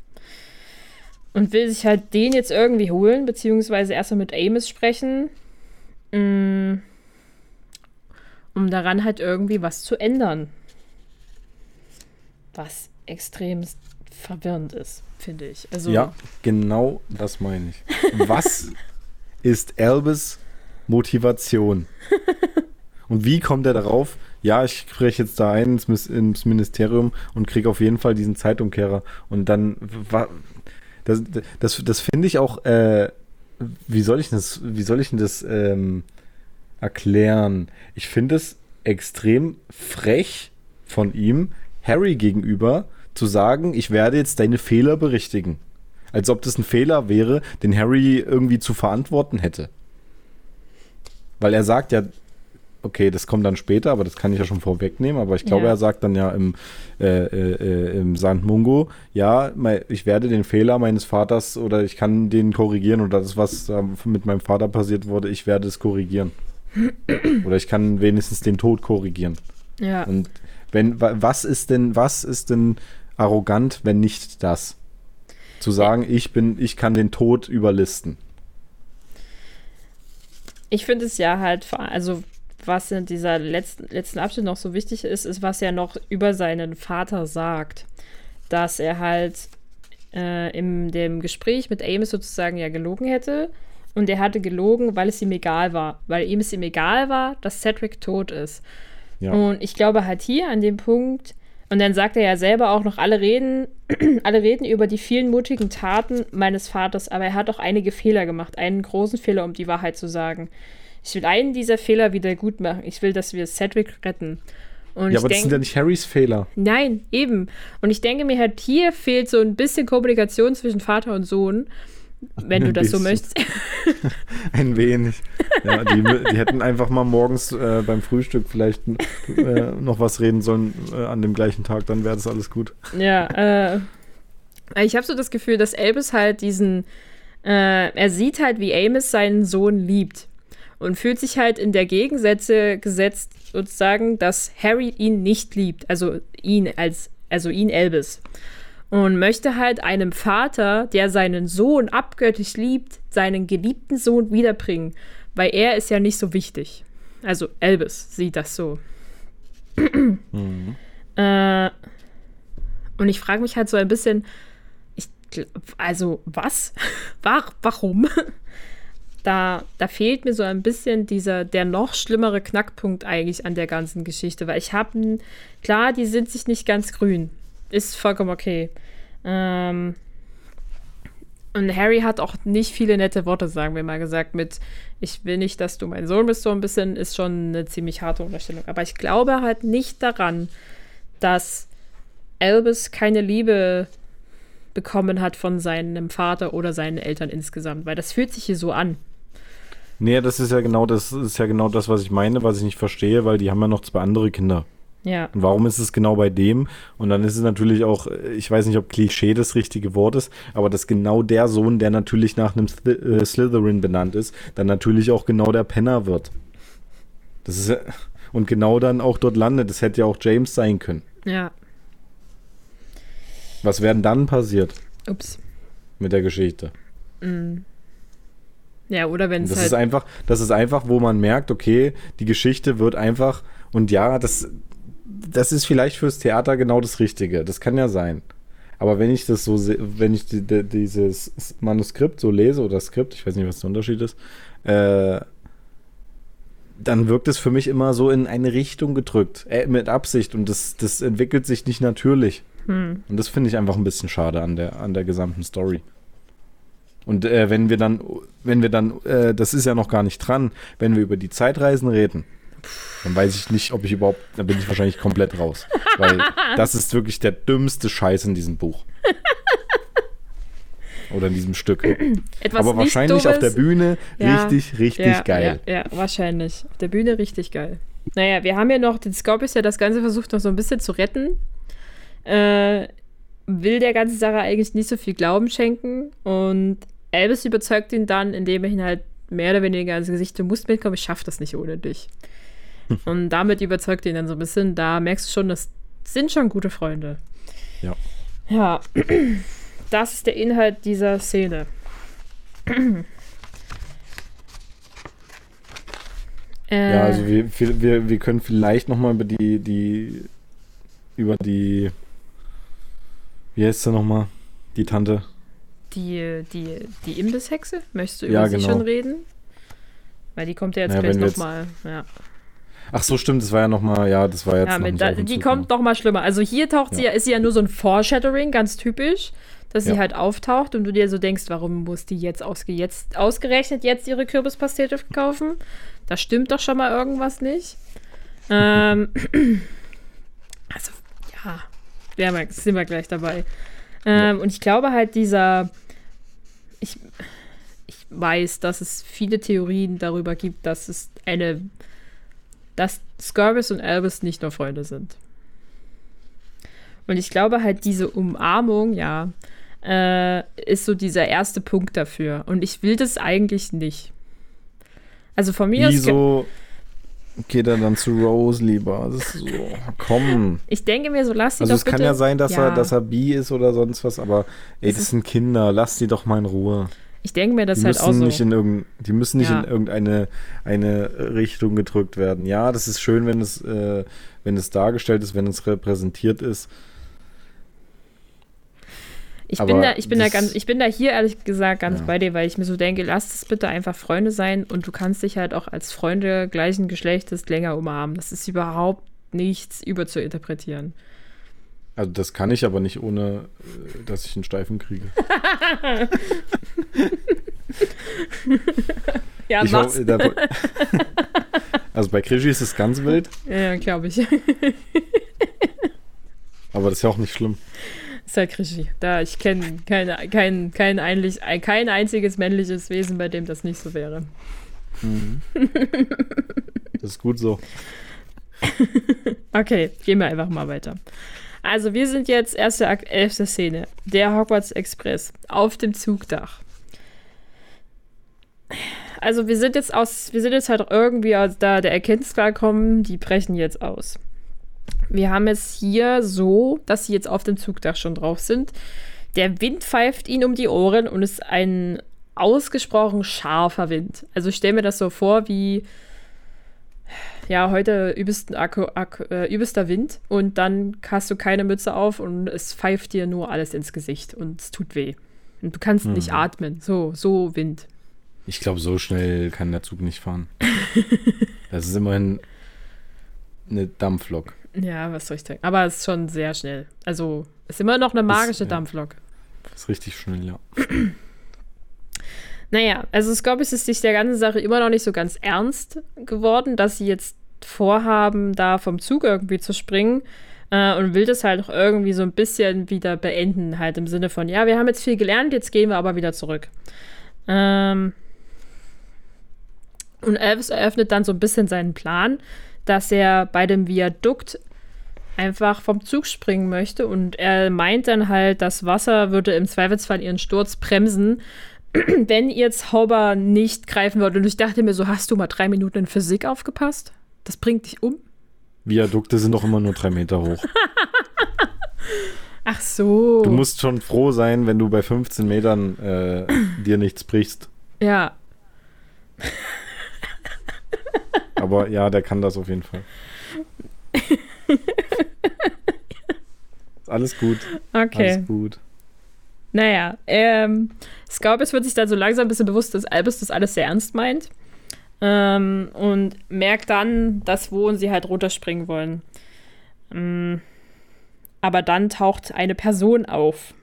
Und will sich halt den jetzt irgendwie holen, beziehungsweise erstmal mit Amos sprechen. Mm, um daran halt irgendwie was zu ändern. Was extrem verwirrend ist, finde ich. Also, ja, genau das meine ich. Was <laughs> ist Albus Motivation? Und wie kommt er darauf? Ja, ich spreche jetzt da ein ins, ins Ministerium und kriege auf jeden Fall diesen Zeitumkehrer. Und dann, das, das, das finde ich auch, äh, wie soll ich das, wie soll ich denn das ähm, erklären. Ich finde es extrem frech von ihm, Harry gegenüber, zu sagen, ich werde jetzt deine Fehler berichtigen. Als ob das ein Fehler wäre, den Harry irgendwie zu verantworten hätte. Weil er sagt ja, okay, das kommt dann später, aber das kann ich ja schon vorwegnehmen, aber ich glaube, ja. er sagt dann ja im, äh, äh, im St. Mungo, ja, ich werde den Fehler meines Vaters oder ich kann den korrigieren oder das, was mit meinem Vater passiert wurde, ich werde es korrigieren. <clears throat> Oder ich kann wenigstens den Tod korrigieren. Ja. Und wenn, was ist denn, was ist denn arrogant, wenn nicht das? Zu sagen, ich bin, ich kann den Tod überlisten. Ich finde es ja halt, also was in dieser letzten, letzten Abschnitt noch so wichtig ist, ist, was er noch über seinen Vater sagt. Dass er halt äh, in dem Gespräch mit Amos sozusagen ja gelogen hätte. Und er hatte gelogen, weil es ihm egal war. Weil ihm es ihm egal war, dass Cedric tot ist. Ja. Und ich glaube halt hier an dem Punkt, und dann sagt er ja selber auch noch, alle reden, <clears throat> alle reden über die vielen mutigen Taten meines Vaters, aber er hat auch einige Fehler gemacht, einen großen Fehler, um die Wahrheit zu sagen. Ich will einen dieser Fehler wieder gut machen. Ich will, dass wir Cedric retten. Und ja, aber das sind ja nicht Harrys Fehler. Nein, eben. Und ich denke mir halt, hier fehlt so ein bisschen Kommunikation zwischen Vater und Sohn, wenn du <laughs> das bisschen. so möchtest. <laughs> ein wenig. Ja, die, die, hätten einfach mal morgens äh, beim Frühstück vielleicht äh, noch was reden sollen äh, an dem gleichen Tag, dann wäre das alles gut. Ja, äh, ich habe so das Gefühl, dass Albus halt diesen, äh, er sieht halt, wie Amos seinen Sohn liebt und fühlt sich halt in der Gegensätze gesetzt sozusagen, dass Harry ihn nicht liebt, also ihn als, also ihn Elvis. Und möchte halt einem Vater, der seinen Sohn abgöttisch liebt, seinen geliebten Sohn wiederbringen, weil er ist ja nicht so wichtig. Also Elvis sieht das so. mhm. äh, und ich frage mich halt so ein bisschen, ich, also was? <laughs> Warum? Da, da fehlt mir so ein bisschen dieser, der noch schlimmere Knackpunkt eigentlich an der ganzen Geschichte, weil ich habe, klar, die sind sich nicht ganz grün. Ist vollkommen okay. Ähm, und Harry hat auch nicht viele nette Worte, sagen wir mal gesagt, mit ich will nicht, dass du mein Sohn bist, so ein bisschen, ist schon eine ziemlich harte Unterstellung. Aber ich glaube halt nicht daran, dass Albus keine Liebe bekommen hat von seinem Vater oder seinen Eltern insgesamt, weil das fühlt sich hier so an. Nee, das ist ja genau das ist ja genau das, was ich meine, was ich nicht verstehe, weil die haben ja noch zwei andere Kinder. Ja. Und warum ist es genau bei dem? Und dann ist es natürlich auch, ich weiß nicht, ob Klischee das richtige Wort ist, aber dass genau der Sohn, der natürlich nach einem äh, Slytherin benannt ist, dann natürlich auch genau der Penner wird. Das ist und genau dann auch dort landet. Das hätte ja auch James sein können. Ja. Was wäre denn dann passiert? Ups. Mit der Geschichte. Mhm. Ja, oder wenn es halt. Ist einfach, das ist einfach, wo man merkt, okay, die Geschichte wird einfach. Und ja, das, das ist vielleicht fürs Theater genau das Richtige. Das kann ja sein. Aber wenn ich das so wenn ich die, die, dieses Manuskript so lese oder Skript, ich weiß nicht, was der Unterschied ist, äh, dann wirkt es für mich immer so in eine Richtung gedrückt, äh, mit Absicht und das, das entwickelt sich nicht natürlich. Hm. Und das finde ich einfach ein bisschen schade an der, an der gesamten Story. Und äh, wenn wir dann, wenn wir dann, äh, das ist ja noch gar nicht dran, wenn wir über die Zeitreisen reden, dann weiß ich nicht, ob ich überhaupt, dann bin ich wahrscheinlich komplett raus. Weil das ist wirklich der dümmste Scheiß in diesem Buch. Oder in diesem Stück. Etwas Aber wahrscheinlich auf der Bühne ja, richtig, richtig ja, geil. Ja, ja, wahrscheinlich. Auf der Bühne richtig geil. Naja, wir haben ja noch, den Scorpius ja das Ganze versucht noch so ein bisschen zu retten. Äh, will der ganzen Sache eigentlich nicht so viel Glauben schenken und Elvis überzeugt ihn dann, indem er ihn halt mehr oder weniger ins Gesicht, du musst mitkommen, ich schaff das nicht ohne dich. <laughs> Und damit überzeugt ihn dann so ein bisschen, da merkst du schon, das sind schon gute Freunde. Ja. Ja, <clears throat> das ist der Inhalt dieser Szene. <clears throat> äh, ja, also wir, wir, wir können vielleicht nochmal über die, die, über die, wie heißt sie nochmal, die Tante? Die, die, die Imbisshexe? Möchtest du über ja, sie genau. schon reden? Weil die kommt ja jetzt ja, gleich nochmal. Ja. Ach so, stimmt, das war ja nochmal, ja, das war jetzt. Ja, mit, da, die Zug, kommt noch mal schlimmer. Also hier taucht ja. sie ja, ist sie ja nur so ein Foreshadowing, ganz typisch, dass sie halt auftaucht und du dir so denkst, warum muss die jetzt, ausge jetzt ausgerechnet jetzt ihre Kürbispastete kaufen? Da stimmt doch schon mal irgendwas nicht. ähm, <clears throat> also, ja, wir, sind wir gleich dabei. Ähm, und ich glaube halt, dieser. Ich, ich weiß, dass es viele Theorien darüber gibt, dass es eine. dass Scorbus und Albus nicht nur Freunde sind. Und ich glaube halt, diese Umarmung, ja, äh, ist so dieser erste Punkt dafür. Und ich will das eigentlich nicht. Also von mir Wieso? aus geht er dann zu Rose lieber. Das ist so, komm. Ich denke mir so, lass sie also doch es kann ja sein, dass ja. er, dass er bi ist oder sonst was, aber ey, das, das sind Kinder, lass sie doch mal in Ruhe. Ich denke mir das die halt auch so. nicht in die müssen nicht Ja. in irgendeine eine Richtung gedrückt werden. Ja, das ist schön, wenn es, äh, wenn es dargestellt ist, wenn es repräsentiert ist. Ich Aber bin da, ich bin da ganz, ich bin da hier ehrlich gesagt ganz Ja. bei dir, weil ich mir so denke, lasst es bitte einfach Freunde sein und du kannst dich halt auch als Freunde gleichen Geschlechtes länger umarmen. Das ist überhaupt nichts überzuinterpretieren. Also das kann ich aber nicht, ohne äh, dass ich einen Steifen kriege. <laughs> Ja, ich mach's. hoffe, da, <laughs> also bei Krischi ist es ganz wild, Ja, glaube ich. aber das ist ja auch nicht schlimm. Ist halt Krischi. Da ich kenne keine, kein, kein, einlich, kein einziges männliches Wesen, bei dem das nicht so wäre. Das ist gut so. <laughs> Okay, gehen wir einfach mal weiter. Also, wir sind jetzt erste, elfte Szene. Der Hogwarts Express auf dem Zugdach. Also, wir sind jetzt aus, wir sind jetzt halt irgendwie aus da der Erkenntnis gekommen, die brechen jetzt aus. Wir haben es hier so, dass sie jetzt auf dem Zugdach schon drauf sind. Der Wind pfeift ihnen um die Ohren und es ist ein ausgesprochen scharfer Wind. Also ich stelle mir das so vor wie ja, heute übelsten Akku, Akku, äh, übelster Wind und dann hast du keine Mütze auf und es pfeift dir nur alles ins Gesicht und es tut weh. Und du kannst nicht atmen. So, so Wind. Ich glaube, so schnell kann der Zug nicht fahren. <laughs> Das ist immerhin eine Dampflok. Ja, was soll ich sagen? Aber es ist schon sehr schnell. Also, ist immer noch eine magische ja. Dampflok. Das ist richtig schnell, ja. <clears throat> Naja, also Scorpius ist sich der ganzen Sache immer noch nicht so ganz ernst geworden, dass sie jetzt vorhaben, da vom Zug irgendwie zu springen äh, und will das halt auch irgendwie so ein bisschen wieder beenden, halt im Sinne von, ja, wir haben jetzt viel gelernt, jetzt gehen wir aber wieder zurück. Ähm und Elvis eröffnet dann so ein bisschen seinen Plan, dass er bei dem Viadukt einfach vom Zug springen möchte und er meint dann halt, das Wasser würde im Zweifelsfall ihren Sturz bremsen, <clears throat> wenn ihr Zauber nicht greifen würde. Und ich dachte mir so, hast du mal drei Minuten in Physik aufgepasst? Das bringt dich um? Viadukte sind doch immer nur drei Meter hoch. Ach so. Du musst schon froh sein, wenn du bei 15 Metern äh, dir nichts brichst. ja, <laughs> Aber ja, der kann das auf jeden Fall. <laughs> Alles gut. okay. Alles gut. Naja, ähm, Scorpius wird sich dann so langsam ein bisschen bewusst, dass Albus das alles sehr ernst meint. Ähm, und merkt dann, dass wo und sie halt runterspringen wollen. Ähm, aber dann taucht eine Person auf.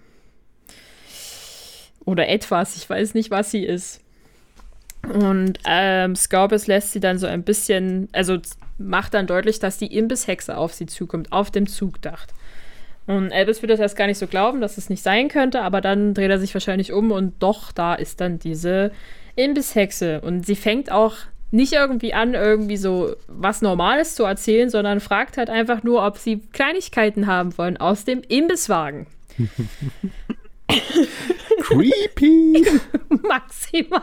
Oder etwas, ich weiß nicht, was sie ist. Und ähm, Scorpius lässt sie dann so ein bisschen, also macht dann deutlich, dass die Imbisshexe auf sie zukommt, auf dem Zugdach. Und Elvis wird das erst gar nicht so glauben, dass es nicht sein könnte, aber dann dreht er sich wahrscheinlich um und doch, da ist dann diese Imbisshexe. Und sie fängt auch nicht irgendwie an, irgendwie so was Normales zu erzählen, sondern fragt halt einfach nur, ob sie Kleinigkeiten haben wollen aus dem Imbisswagen. <laughs> Creepy! <laughs> Maximal.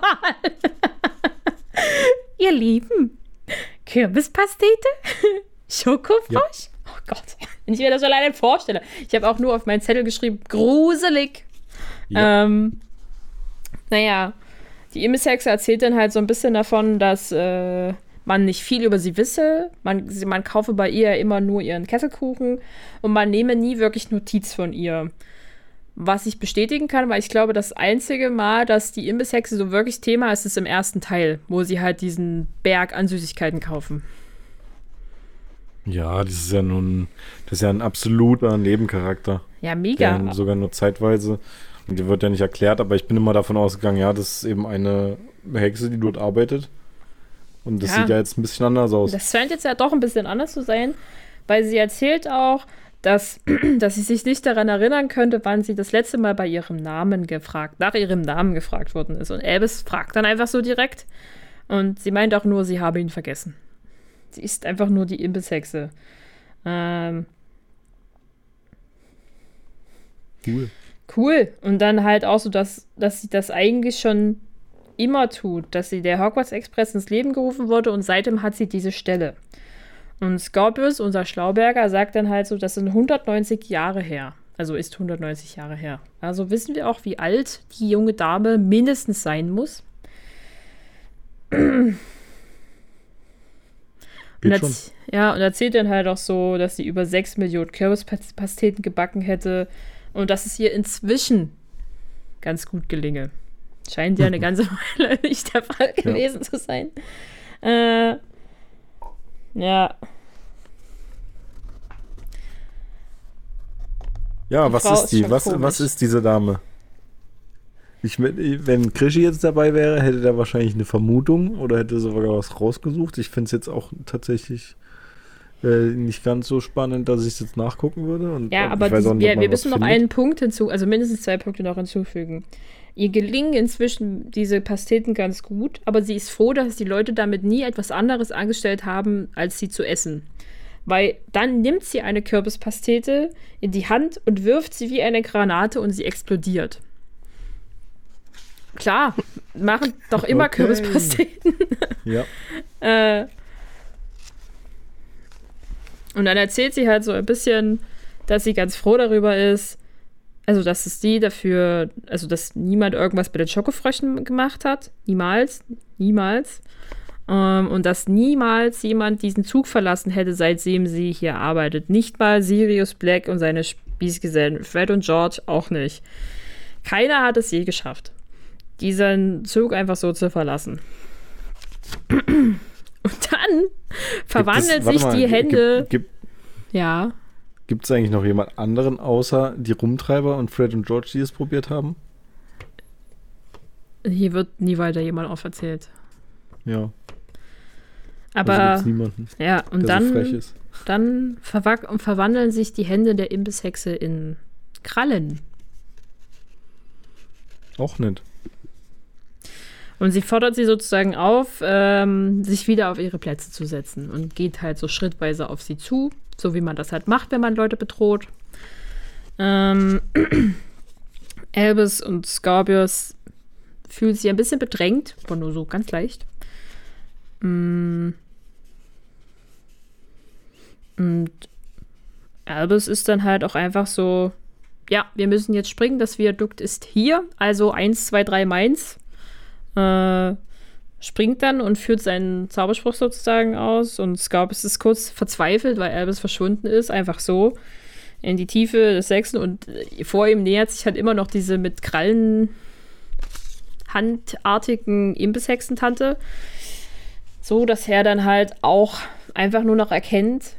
Ihr Lieben, Kürbispastete? Schokofrosch? Oh Gott, wenn ich mir das alleine vorstelle. Ich habe auch nur auf meinen Zettel geschrieben, gruselig. Ja. Ähm, naja, die Imbisshexe erzählt dann halt so ein bisschen davon, dass äh, man nicht viel über sie wisse. Man, man kaufe bei ihr immer nur ihren Kesselkuchen und man nehme nie wirklich Notiz von ihr. Was ich bestätigen kann, weil ich glaube, das einzige Mal, dass die Imbisshexe so wirklich Thema ist, ist im ersten Teil, wo sie halt diesen Berg an Süßigkeiten kaufen. Ja, das ist ja nun, das ist ja ein absoluter Nebencharakter. Ja, mega. Der sogar nur zeitweise. Und die wird ja nicht erklärt, aber ich bin immer davon ausgegangen, ja, das ist eben eine Hexe, die dort arbeitet. Und das Ja. sieht ja jetzt ein bisschen anders aus. Das scheint jetzt ja doch ein bisschen anders zu sein, weil sie erzählt auch, dass, <clears throat> dass sie sich nicht daran erinnern könnte, wann sie das letzte Mal bei ihrem Namen gefragt, nach ihrem Namen gefragt worden ist. Und Elvis fragt dann einfach so direkt. Und sie meint auch nur, sie habe ihn vergessen. Sie ist einfach nur die Imbisshexe. Ähm, cool. Cool. Und dann halt auch so, dass, dass sie das eigentlich schon immer tut, dass sie der Hogwarts Express ins Leben gerufen wurde und seitdem hat sie diese Stelle. Und Scorpius, unser Schlauberger, sagt dann halt so, das sind 190 Jahre her. Also ist 190 Jahre her. Also wissen wir auch, wie alt die junge Dame mindestens sein muss. Und erz- ja, und erzählt dann halt auch so, dass sie über 6 Millionen Kürbispasteten gebacken hätte und dass es ihr inzwischen ganz gut gelinge. Scheint ja eine <laughs> ganze Weile nicht der Fall gewesen zu sein. Äh, ja, Ja, Die was Frau ist ist die? schon Was, komisch. was ist diese Dame? Ich, wenn Krischi jetzt dabei wäre, hätte der wahrscheinlich eine Vermutung oder hätte sogar was rausgesucht. Ich finde es jetzt auch tatsächlich äh, nicht ganz so spannend, dass ich es jetzt nachgucken würde. Und, Ja, aber ich weiß die, auch nicht, wir, wir müssen noch findet. einen Punkt hinzu, also mindestens zwei Punkte noch hinzufügen. Ihr gelingen inzwischen diese Pasteten ganz gut, aber sie ist froh, dass die Leute damit nie etwas anderes angestellt haben, als sie zu essen. Weil dann nimmt sie eine Kürbispastete in die Hand und wirft sie wie eine Granate und sie explodiert. Klar, machen doch immer Okay. Kürbispasteten. <laughs> Ja. <laughs> Äh, und dann erzählt sie halt so ein bisschen, dass sie ganz froh darüber ist, also dass es die dafür, also dass niemand irgendwas bei den Schokofröschen gemacht hat. Niemals. Niemals. Ähm, und dass niemals jemand diesen Zug verlassen hätte, seitdem sie hier arbeitet. Nicht mal Sirius Black und seine Spießgesellen. Fred und George auch nicht. Keiner hat es je geschafft, diesen Zug einfach so zu verlassen. <clears throat> Und dann verwandeln Gibt es- sich warte die mal, Hände. Gibt, gibt, ja. Gibt es eigentlich noch jemand anderen außer die Rumtreiber und Fred und George, die es probiert haben? Hier wird nie weiter jemand auferzählt. Ja. Aber also niemanden, ja, und der so dann, dann verwandeln sich die Hände der Imbisshexe in Krallen. Auch nicht. Und sie fordert sie sozusagen auf, ähm, sich wieder auf ihre Plätze zu setzen und geht halt so schrittweise auf sie zu, so wie man das halt macht, wenn man Leute bedroht. Ähm, <clears throat> Albus und Scorpius fühlen sich ein bisschen bedrängt, aber nur so ganz leicht. Mm. Und Albus ist dann halt auch einfach so, ja, wir müssen jetzt springen, das Viadukt ist hier, also 1, 2, 3 Mainz äh, springt dann und führt seinen Zauberspruch sozusagen aus. Und Scorpius ist kurz verzweifelt, weil Albus verschwunden ist, einfach so in die Tiefe des Sechsten. Und äh, vor ihm nähert sich halt immer noch diese mit Krallen handartigen Imbisshexentante. So, dass er dann halt auch einfach nur noch erkennt,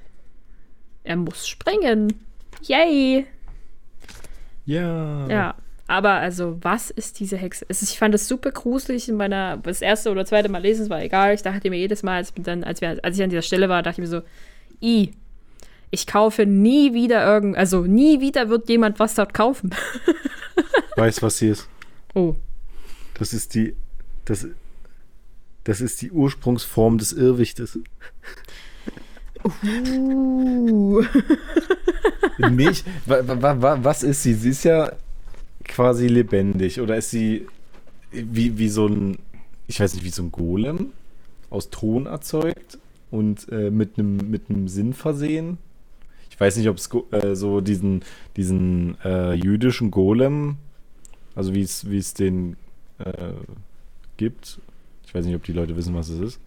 er muss springen. Yay! Ja. Ja, aber also, was ist diese Hexe? Ist, ich fand das super gruselig in meiner, das erste oder zweite Mal lesen, es war egal. Ich dachte mir jedes Mal, als, ich dann, als, wir, als ich an dieser Stelle war, dachte ich mir so, i, ich kaufe nie wieder irgend, also nie wieder wird jemand was dort kaufen. <laughs> Weiß, was sie ist. Oh, Das ist die. Das, das ist die Ursprungsform des Irrwichtes. Uh. <laughs> Wa, was ist sie? Sie ist ja quasi lebendig. Oder ist sie wie, wie so ein. Ich weiß nicht, wie so ein Golem aus Ton erzeugt und äh, mit einem mit Sinn versehen. Ich weiß nicht, ob es äh, so diesen, diesen äh, jüdischen Golem, also wie es wie es den äh, gibt. Ich weiß nicht, ob die Leute wissen, was es ist.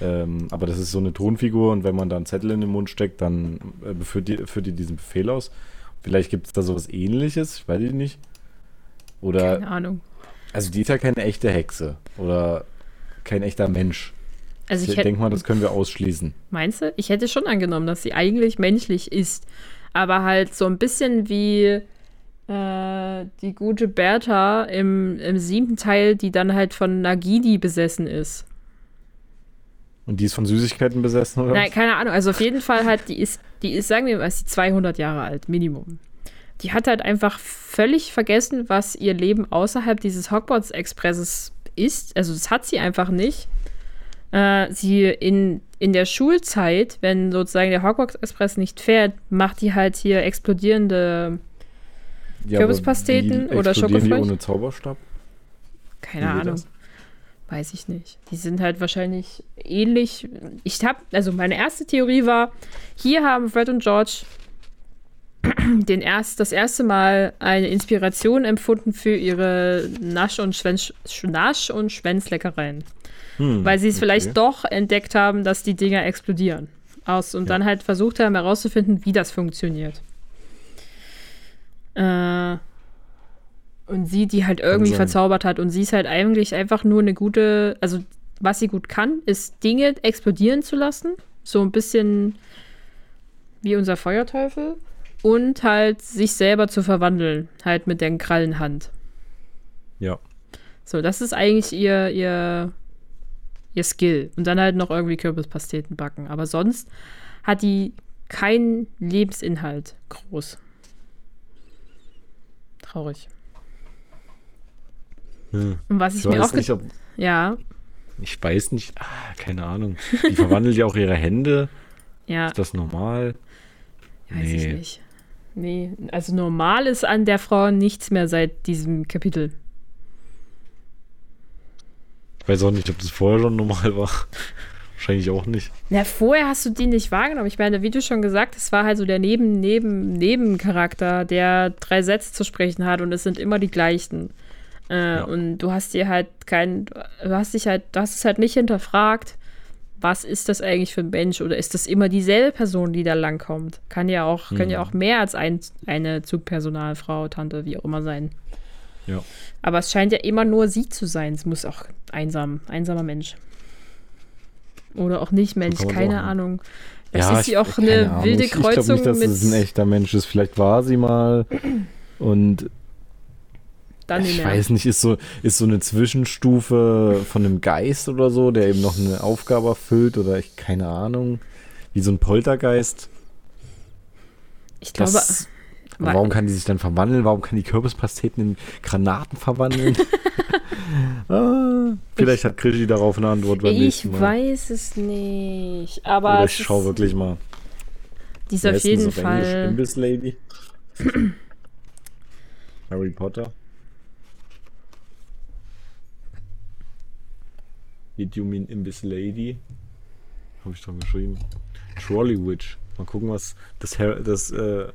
Ähm, aber das ist so eine Tonfigur und wenn man da einen Zettel in den Mund steckt, dann äh, führt, die, führt die diesen Befehl aus. Vielleicht gibt es da sowas ähnliches, ich weiß ich nicht. Oder, keine Ahnung. also die ist ja keine echte Hexe oder kein echter Mensch. Also Ich, ich denke mal, das können wir ausschließen. meinst du? Ich hätte schon angenommen, dass sie eigentlich menschlich ist, aber halt so ein bisschen wie äh, die gute Bertha im, im siebten Teil, die dann halt von Nagini besessen ist. Und die ist von Süßigkeiten besessen, oder? Nein, keine Ahnung. Also auf jeden Fall halt, die ist, die ist, sagen wir mal, ist die 200 Jahre alt, Minimum. Die hat halt einfach völlig vergessen, was ihr Leben außerhalb dieses Hogwarts-Expresses ist. Also das hat sie einfach nicht. Äh, sie in, in der Schulzeit, wenn sozusagen der Hogwarts-Express nicht fährt, macht die halt hier explodierende, Ja, Kürbispasteten oder Schokofleisch? ohne Zauberstab? keine Ahnung. das? Weiß ich nicht. Die sind halt wahrscheinlich ähnlich. Ich habe, also meine erste Theorie war, hier haben Fred und George <clears throat> den erst, das erste Mal eine Inspiration empfunden für ihre Nasch- und, Schwänz, Nasch und Schwänzleckereien. Hm, weil sie es okay. vielleicht doch entdeckt haben, dass die Dinger explodieren. Aus, und ja. dann halt versucht haben herauszufinden, wie das funktioniert. Äh, und sie, die halt irgendwie verzaubert hat. Und sie ist halt eigentlich einfach nur eine gute, also was sie gut kann, ist Dinge explodieren zu lassen. So ein bisschen wie unser Feuerteufel. Und halt sich selber zu verwandeln. Halt mit der Krallenhand. Ja. So, das ist eigentlich ihr, ihr, ihr Skill. Und dann halt noch irgendwie Kürbispasteten backen. Aber sonst hat die keinen Lebensinhalt groß. Traurig. Hm. Und was ich, ich mir auch. Nicht, ob, ja. Ich weiß nicht, ah, keine Ahnung. Die verwandelt ja auch ihre Hände. Ja. Ist das normal? Weiß nee. ich nicht. Nee, also normal ist an der Frau nichts mehr seit diesem Kapitel. Ich weiß auch nicht, ob das vorher schon normal war. Wahrscheinlich auch nicht. Na, vorher hast du die nicht wahrgenommen. Ich meine, wie du schon gesagt hast, war halt so der Neben, Neben, Nebencharakter, der drei Sätze zu sprechen hat und es sind immer die gleichen. Äh, ja. Und du hast dir halt kein, du hast dich halt, du hast es halt nicht hinterfragt, was ist das eigentlich für ein Mensch oder ist das immer dieselbe Person, die da langkommt? Kann ja auch, mhm. kann ja auch mehr als ein, eine Zugpersonalfrau, Tante, wie auch immer sein. Ja. Aber es scheint ja immer nur sie zu sein. Es muss auch einsam, einsamer Mensch. Oder auch nicht Mensch, keine Ahnung. Das ja, ist sie auch eine Ahnung. wilde Kreuzung. Ich glaube nicht, dass mit es ein echter Mensch ist. Vielleicht war sie mal und dann ich weiß nicht, ist so, ist so eine Zwischenstufe von einem Geist oder so, der eben noch eine Aufgabe erfüllt oder ich, keine Ahnung, wie so ein Poltergeist. Ich glaube. Das, warum kann die sich dann verwandeln? Warum kann die Kürbispasteten in Granaten verwandeln? <laughs> ah, vielleicht ich, hat Krischi darauf eine Antwort beim nächsten Mal. Ich weiß es nicht. Aber Oder ich schau wirklich mal. Die ist auf jeden Fall. Imbiss Lady. <clears throat> Harry Potter. Did you mean Imbiss Lady? Habe ich doch geschrieben. Trolley Witch. Mal gucken, was das, Har das äh,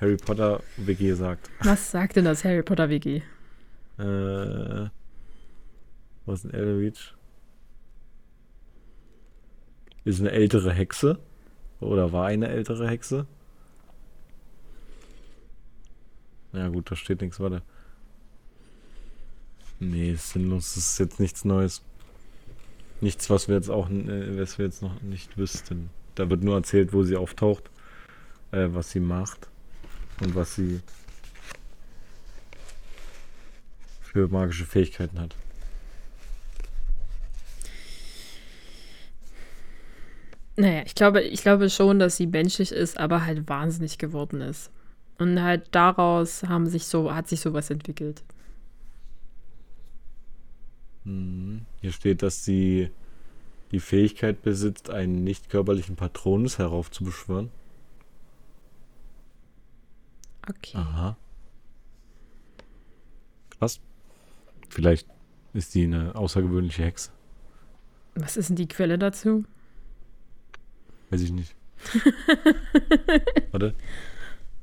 Harry Potter WG sagt. Was sagt denn das Harry Potter WG? Äh, was ist ein Elrich? Ist eine ältere Hexe. Oder war eine ältere Hexe. Ja gut, da steht nichts, warte. Nee, ist sinnlos, das ist jetzt nichts Neues. Nichts, was wir jetzt auch, äh, was wir jetzt noch nicht wüssten. Da wird nur erzählt, wo sie auftaucht, äh, was sie macht und was sie für magische Fähigkeiten hat. Naja, ich glaube, ich glaube schon, dass sie menschlich ist, aber halt wahnsinnig geworden ist. Und halt daraus haben sich so, hat sich sowas entwickelt. Mhm. Hier steht, dass sie die Fähigkeit besitzt, einen nicht körperlichen Patronus heraufzubeschwören. Okay. Aha. Krass. Vielleicht ist die eine außergewöhnliche Hexe. Was ist denn die Quelle dazu? Weiß ich nicht. <laughs> warte.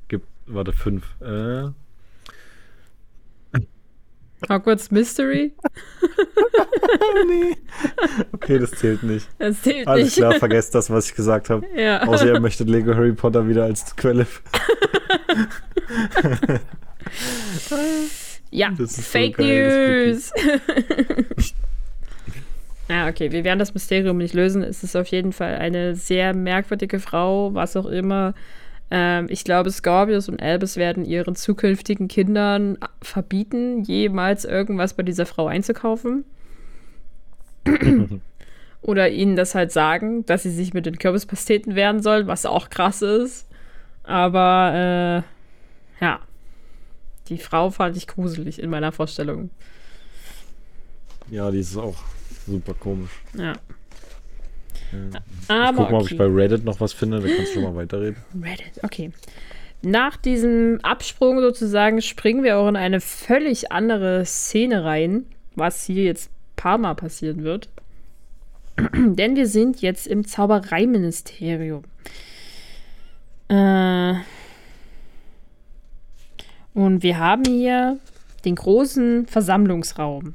Gibt, warte, fünf. Äh, Hogwarts Mystery? <laughs> nee. Okay, das zählt nicht. Das zählt Alles nicht. klar, vergesst das, was ich gesagt habe. Ja. Außer ihr möchtet Lego Harry Potter wieder als Quelle. <laughs> ja, Fake so News. ja, <laughs> okay, wir werden das Mysterium nicht lösen. Es ist auf jeden Fall eine sehr merkwürdige Frau, was auch immer ähm, ich glaube, Scorpius und Albus werden ihren zukünftigen Kindern verbieten, jemals irgendwas bei dieser Frau einzukaufen. <laughs> Oder ihnen das halt sagen, dass sie sich mit den Kürbispasteten wehren sollen, was auch krass ist. Aber äh, ja, die Frau fand ich gruselig in meiner Vorstellung. Ja, die ist auch super komisch. Ja. Aber ich guck mal, okay. ob ich bei Reddit noch was finde. Da kannst du mal weiterreden. Reddit, okay. Nach diesem Absprung sozusagen springen wir auch in eine völlig andere Szene rein, was hier jetzt ein paar Mal passieren wird. <clears throat> Denn wir sind jetzt im Zaubereiministerium. Äh, Und wir haben hier den großen Versammlungsraum.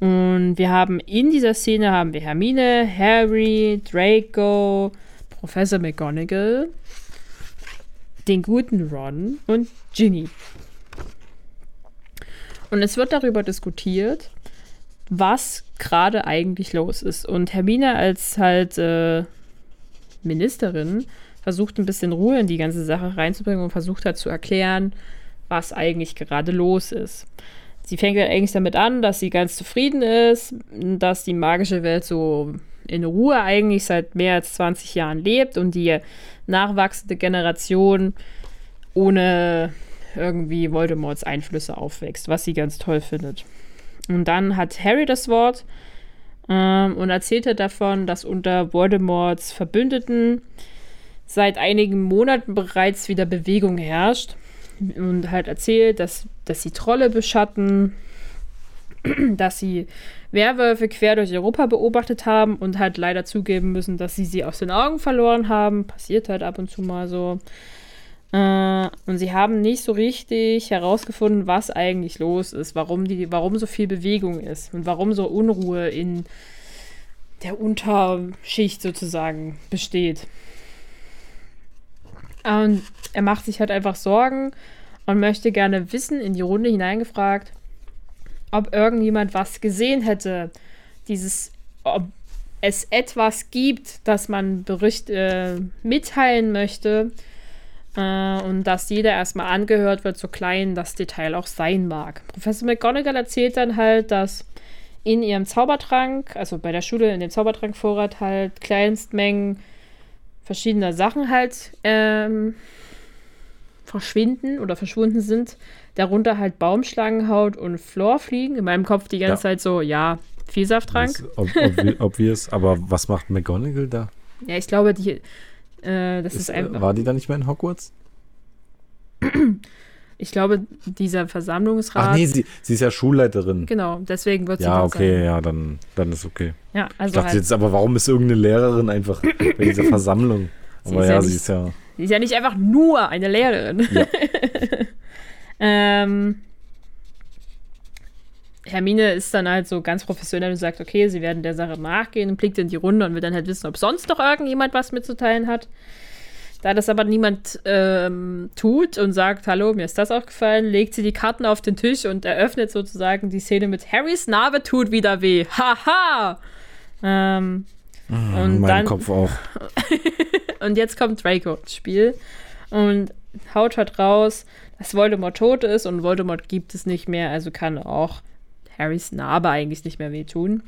Und wir haben in dieser Szene haben wir Hermine, Harry, Draco, Professor McGonagall, den guten Ron und Ginny. Und es wird darüber diskutiert, was gerade eigentlich los ist. Und Hermine als halt äh, Ministerin versucht ein bisschen Ruhe in die ganze Sache reinzubringen und versucht halt zu erklären, was eigentlich gerade los ist. Sie fängt halt eigentlich damit an, dass sie ganz zufrieden ist, dass die magische Welt so in Ruhe eigentlich seit mehr als 20 Jahren lebt und die nachwachsende Generation ohne irgendwie Voldemorts Einflüsse aufwächst, was sie ganz toll findet. Und dann hat Harry das Wort ähm, und erzählte davon, dass unter Voldemorts Verbündeten seit einigen Monaten bereits wieder Bewegung herrscht und halt erzählt, dass, dass sie Trolle beschatten, dass sie Werwölfe quer durch Europa beobachtet haben und halt leider zugeben müssen, dass sie sie aus den Augen verloren haben. Passiert halt ab und zu mal so. Äh, und sie haben nicht so richtig herausgefunden, was eigentlich los ist, warum, die, warum so viel Bewegung ist und warum so Unruhe in der Unterschicht sozusagen besteht. Und er macht sich halt einfach Sorgen und möchte gerne wissen, in die Runde hineingefragt, ob irgendjemand was gesehen hätte. Dieses, ob es etwas gibt, das man Bericht äh, mitteilen möchte äh, und dass jeder erstmal angehört wird, so klein das Detail auch sein mag. Professor McGonagall erzählt dann halt, dass in ihrem Zaubertrank, also bei der Schule in dem Zaubertrankvorrat halt Kleinstmengen verschiedener Sachen halt ähm, verschwinden oder verschwunden sind. Darunter halt Baumschlangenhaut und Florfliegen. In meinem Kopf die ganze ja. Zeit so, ja, Vielsafttrank. Ob, ob, obvious, aber was macht McGonagall da? Ja, ich glaube, die, äh, das ist, ist, einfach. War die da nicht mehr in Hogwarts? <clears throat> Ich glaube, dieser Versammlungsrat. Ach nee, sie, sie ist ja Schulleiterin. Genau, deswegen wird sie. Ja, okay, sein. ja, dann, dann ist okay. Ja, also. Ich dachte halt, jetzt, aber warum ist irgendeine Lehrerin einfach bei <coughs> dieser Versammlung? aber ja, ja sie ist ja. Sie ist ja nicht einfach nur eine Lehrerin. Ja. <laughs> ähm, Hermine ist dann halt so ganz professionell und sagt, okay, sie werden der Sache nachgehen und blickt in die Runde und will dann halt wissen, ob sonst noch irgendjemand was mitzuteilen hat. Da das aber niemand ähm, tut und sagt, hallo, mir ist das aufgefallen, legt sie die Karten auf den Tisch und eröffnet sozusagen die Szene mit Harrys Narbe tut wieder weh. Haha! Ähm, mm, und mein dann, Kopf auch. <laughs> und jetzt kommt Draco ins Spiel und haut halt raus, dass Voldemort tot ist und Voldemort gibt es nicht mehr, also kann auch Harrys Narbe eigentlich nicht mehr wehtun.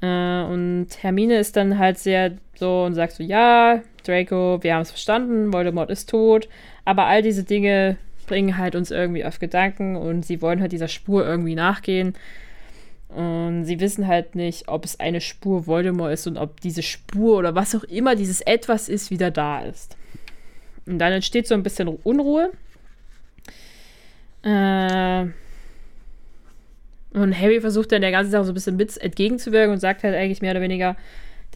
Äh, und Hermine ist dann halt sehr so und sagt so, ja, Draco, wir haben es verstanden, Voldemort ist tot, aber all diese Dinge bringen halt uns irgendwie auf Gedanken und sie wollen halt dieser Spur irgendwie nachgehen. Und sie wissen halt nicht, ob es eine Spur Voldemort ist und ob diese Spur oder was auch immer dieses Etwas ist, wieder da ist. Und dann entsteht so ein bisschen Unruhe. Äh, und Harry versucht dann der ganzen Sache so ein bisschen mit entgegenzuwirken und sagt halt eigentlich mehr oder weniger,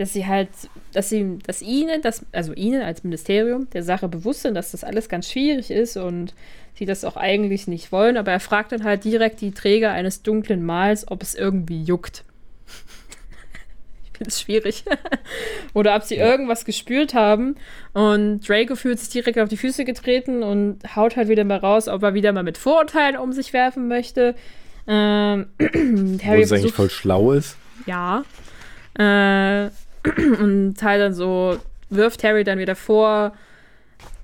dass sie halt, dass sie, dass ihnen, das, also ihnen als Ministerium der Sache bewusst sind, dass das alles ganz schwierig ist und sie das auch eigentlich nicht wollen, aber er fragt dann halt direkt die Träger eines dunklen Mals, ob es irgendwie juckt. <laughs> ich finde es schwierig. <laughs> Oder ob sie ja. irgendwas gespürt haben. Und Draco fühlt sich direkt auf die Füße getreten und haut halt wieder mal raus, ob er wieder mal mit Vorurteilen um sich werfen möchte. Ähm, <clears throat> Harry Wo es eigentlich voll schlau ist. Ja. Äh, <clears throat> und halt dann so wirft Harry dann wieder vor,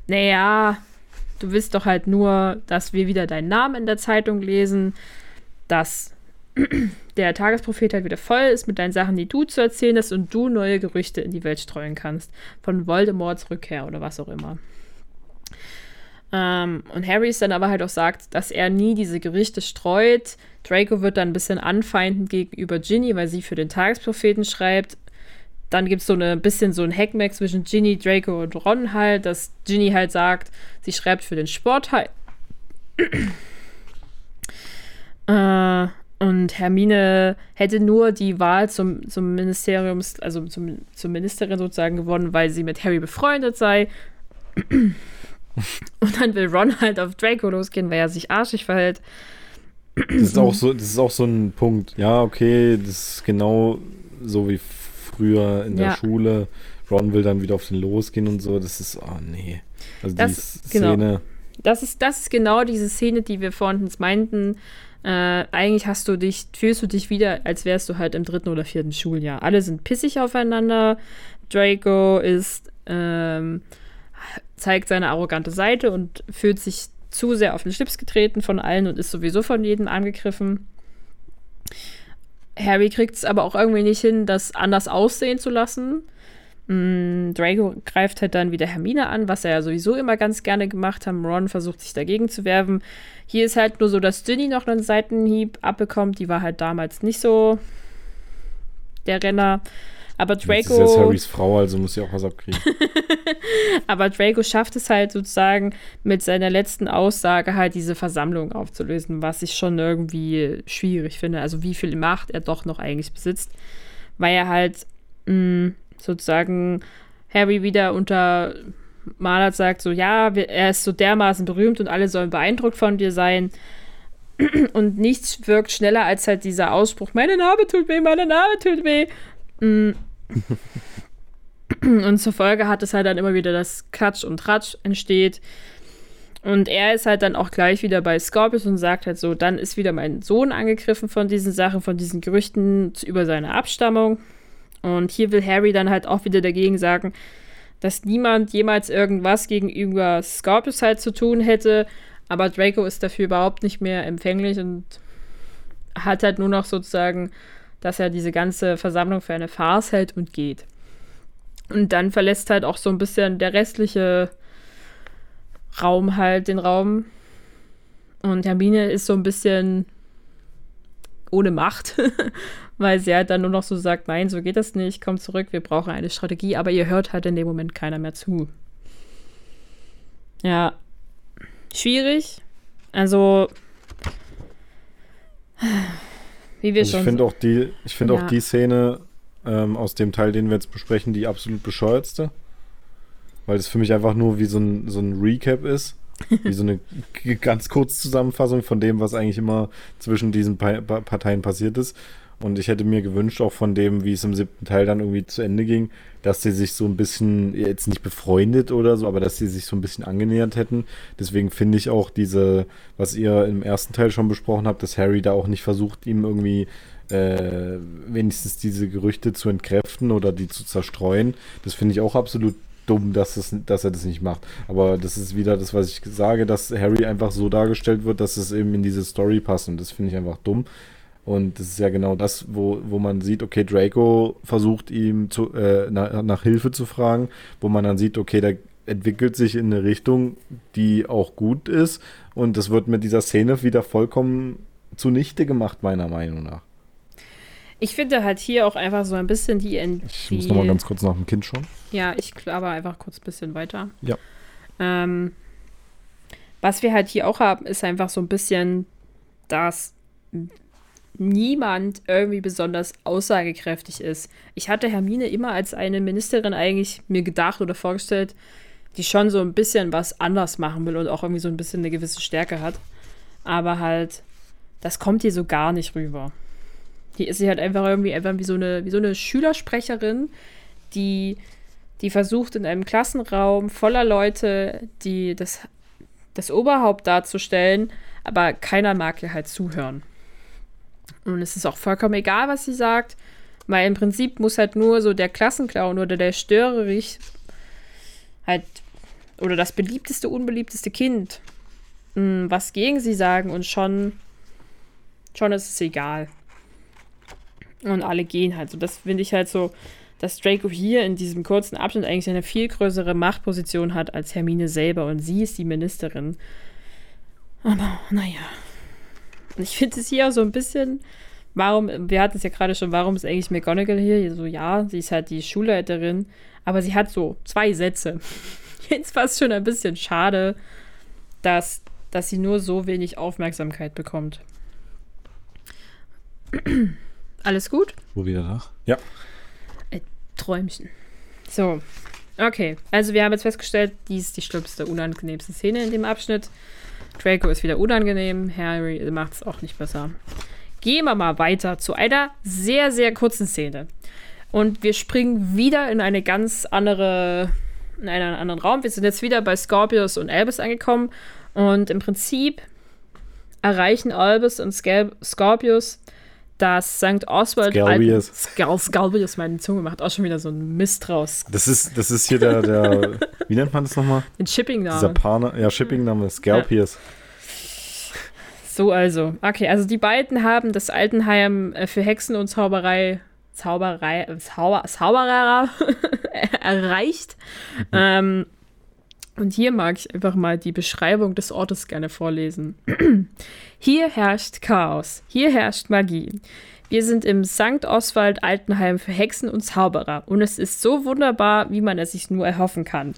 naja, du willst doch halt nur, dass wir wieder deinen Namen in der Zeitung lesen, dass <clears throat> der Tagesprophet halt wieder voll ist mit deinen Sachen, die du zu erzählen hast und du neue Gerüchte in die Welt streuen kannst. Von Voldemorts Rückkehr oder was auch immer. Ähm, und Harry ist dann aber halt auch sagt, dass er nie diese Gerüchte streut. Draco wird dann ein bisschen anfeindend gegenüber Ginny, weil sie für den Tagespropheten schreibt. Dann gibt es so ein bisschen so ein Hackmack zwischen Ginny, Draco und Ron halt, dass Ginny halt sagt, sie schreibt für den Sport halt. <clears throat> äh, und Hermine hätte nur die Wahl zum, zum Ministeriums, also zum, zur Ministerin sozusagen gewonnen, weil sie mit Harry befreundet sei. <clears throat> Und dann will Ron halt auf Draco losgehen, weil er sich arschig verhält. Das ist auch so, das ist auch so ein Punkt. Ja, okay, das ist genau so wie früher in der Ja. Schule. Ron will dann wieder auf den losgehen und so. Das ist, oh nee. Also Das- die genau. Szene. Das ist, das ist genau diese Szene, die wir vorhin meinten. Äh, eigentlich hast du dich, fühlst du dich wieder, als wärst du halt im dritten oder vierten Schuljahr. Alle sind pissig aufeinander. Draco ist, ähm, zeigt seine arrogante Seite und fühlt sich zu sehr auf den Schlips getreten von allen und ist sowieso von jedem angegriffen. Harry kriegt es aber auch irgendwie nicht hin, das anders aussehen zu lassen. Mm, Draco greift halt dann wieder Hermine an, was er ja sowieso immer ganz gerne gemacht hat. Ron versucht sich dagegen zu werfen. Hier ist halt nur so, dass Ginny noch einen Seitenhieb abbekommt. Die war halt damals nicht so der Renner. Aber Jetzt ist jetzt Draco, Harrys Frau, also muss sie auch was abkriegen. <laughs> aber Draco schafft es halt sozusagen mit seiner letzten Aussage halt diese Versammlung aufzulösen, was ich schon irgendwie schwierig finde. Also wie viel Macht er doch noch eigentlich besitzt, weil er halt mh, sozusagen Harry wieder unter Malert sagt, so ja, er ist so dermaßen berühmt und alle sollen beeindruckt von dir sein. <clears throat> Und nichts wirkt schneller als halt dieser Ausspruch, meine Narbe tut weh, meine Narbe tut weh. <clears throat> Und zur Folge hat es halt dann immer wieder das Klatsch und Tratsch entsteht. Und er ist halt dann auch gleich wieder bei Scorpius und sagt halt so, dann ist wieder mein Sohn angegriffen von diesen Sachen, von diesen Gerüchten über seine Abstammung. Und hier will Harry dann halt auch wieder dagegen sagen, dass niemand jemals irgendwas gegenüber Scorpius halt zu tun hätte. Aber Draco ist dafür überhaupt nicht mehr empfänglich und hat halt nur noch sozusagen, dass er diese ganze Versammlung für eine Farce hält und geht. Und dann verlässt halt auch so ein bisschen der restliche Raum halt den Raum. Und Hermine ist so ein bisschen ohne Macht, <laughs> weil sie halt dann nur noch so sagt, nein, so geht das nicht, komm zurück, wir brauchen eine Strategie, aber ihr hört halt in dem Moment keiner mehr zu. Ja, schwierig. Also, wie wir Also schon ich finde auch die, ich finde Ja. auch die Szene ähm, aus dem Teil, den wir jetzt besprechen, die absolut bescheuertste. Weil das für mich einfach nur wie so ein, so ein Recap ist. Wie so eine <laughs> ganz kurz Zusammenfassung von dem, was eigentlich immer zwischen diesen Pa- Pa- Parteien passiert ist. Und ich hätte mir gewünscht, auch von dem, wie es im siebten Teil dann irgendwie zu Ende ging, dass sie sich so ein bisschen, jetzt nicht befreundet oder so, aber dass sie sich so ein bisschen angenähert hätten. Deswegen finde ich auch diese, was ihr im ersten Teil schon besprochen habt, dass Harry da auch nicht versucht, ihm irgendwie äh, wenigstens diese Gerüchte zu entkräften oder die zu zerstreuen. Das finde ich auch absolut dumm, dass, es, dass er das nicht macht. Aber das ist wieder das, was ich sage, dass Harry einfach so dargestellt wird, dass es eben in diese Story passt. Und das finde ich einfach dumm. Und das ist ja genau das, wo, wo man sieht, okay, Draco versucht ihm zu, äh, nach, nach Hilfe zu fragen, wo man dann sieht, okay, der entwickelt sich in eine Richtung, die auch gut ist. Und das wird mit dieser Szene wieder vollkommen zunichte gemacht, meiner Meinung nach. Ich finde halt hier auch einfach so ein bisschen die. Ich die muss nochmal ganz kurz nach dem Kind schauen. Ja, ich klappe einfach kurz ein bisschen weiter. Ja. Ähm, was wir halt hier auch haben, ist einfach so ein bisschen, dass niemand irgendwie besonders aussagekräftig ist. Ich hatte Hermine immer als eine Ministerin eigentlich mir gedacht oder vorgestellt, die schon so ein bisschen was anders machen will und auch irgendwie so ein bisschen eine gewisse Stärke hat. Aber halt, das kommt hier so gar nicht rüber. Hier ist sie halt einfach irgendwie einfach wie so eine, wie so eine Schülersprecherin, die, die versucht in einem Klassenraum voller Leute, die das, das Oberhaupt darzustellen, aber keiner mag ihr halt zuhören. Und es ist auch vollkommen egal, was sie sagt, weil im Prinzip muss halt nur so der Klassenclown oder der Störerich halt oder das beliebteste, unbeliebteste Kind mh, was gegen sie sagen und schon, schon ist es egal. Und alle gehen halt. So, das finde ich halt so, dass Draco hier in diesem kurzen Abschnitt eigentlich eine viel größere Machtposition hat als Hermine selber und sie ist die Ministerin. Aber naja. Und ich finde es hier auch so ein bisschen, warum, wir hatten es ja gerade schon, warum ist eigentlich McGonagall hier? So, ja, sie ist halt die Schulleiterin, aber sie hat so zwei Sätze. <laughs> Jetzt fast schon ein bisschen schade, dass, dass sie nur so wenig Aufmerksamkeit bekommt. <clears throat> Alles gut? Wo wieder nach? Ja. Träumchen. So. Okay, also wir haben jetzt festgestellt, dies ist die schlimmste, unangenehmste Szene in dem Abschnitt. Draco ist wieder unangenehm, Harry macht es auch nicht besser. Gehen wir mal weiter zu einer sehr, sehr kurzen Szene. Und wir springen wieder in eine ganz andere, in einen anderen Raum. Wir sind jetzt wieder bei Scorpius und Albus angekommen. Und im Prinzip erreichen Albus und Scorpius dass St. Oswald. Scalbius. Skal Scalbius, meine Zunge macht auch schon wieder so ein Mist raus. Das ist, das ist hier der, der wie nennt man das nochmal? <laughs> Den Shipping-Name. Dieser ja, Shipping-Name, Scalpius. Ja. So also. Okay, also die beiden haben das Altenheim äh, für Hexen und Zauberei, Zauberei, Zauber, Zauberer <laughs> erreicht. Mhm. Ähm, und hier mag ich einfach mal die Beschreibung des Ortes gerne vorlesen. Hier herrscht Chaos, hier herrscht Magie. Wir sind im St. Oswald Altenheim für Hexen und Zauberer und es ist so wunderbar, wie man es sich nur erhoffen kann.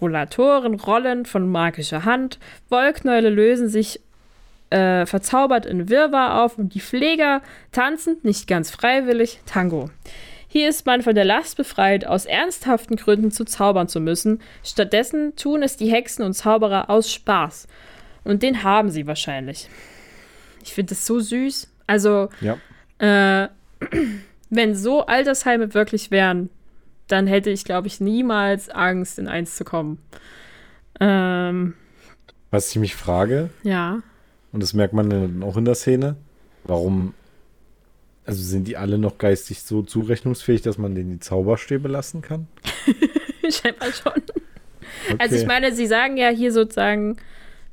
Rollatoren rollen von magischer Hand, Wollknäule lösen sich äh, verzaubert in Wirrwarr auf und die Pfleger tanzen, nicht ganz freiwillig, Tango. Hier ist man von der Last befreit, aus ernsthaften Gründen zu zaubern zu müssen. Stattdessen tun es die Hexen und Zauberer aus Spaß. Und den haben sie wahrscheinlich. Ich finde das so süß. Also, ja. äh, <clears throat> wenn so Altersheime wirklich wären, dann hätte ich, glaube ich, niemals Angst, in eins zu kommen. Ähm, Was ich mich frage, ja. und das merkt man dann auch in der Szene, warum also sind die alle noch geistig so zurechnungsfähig, dass man denen die Zauberstäbe lassen kann? <laughs> Scheinbar schon. Okay. Also ich meine, sie sagen ja hier sozusagen,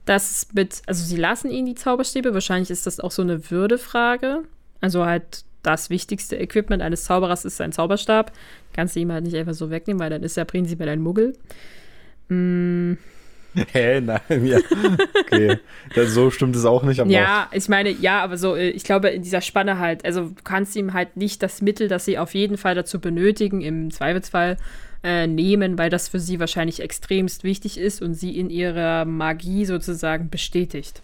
dass mit, also sie lassen ihnen die Zauberstäbe. Wahrscheinlich ist das auch so eine Würdefrage. Also halt das wichtigste Equipment eines Zauberers ist ein Zauberstab. Kannst du ihm halt nicht einfach so wegnehmen, weil dann ist er prinzipiell ein Muggel. Mm, <laughs> Hä, nein, ja. Okay. Das, so stimmt es auch nicht. Aber ja, ich meine, ja, aber so, äh, ich glaube, in dieser Spanne halt, also du kannst ihm halt nicht das Mittel, das sie auf jeden Fall dazu benötigen, im Zweifelsfall äh, nehmen, weil das für sie wahrscheinlich extremst wichtig ist und sie in ihrer Magie sozusagen bestätigt.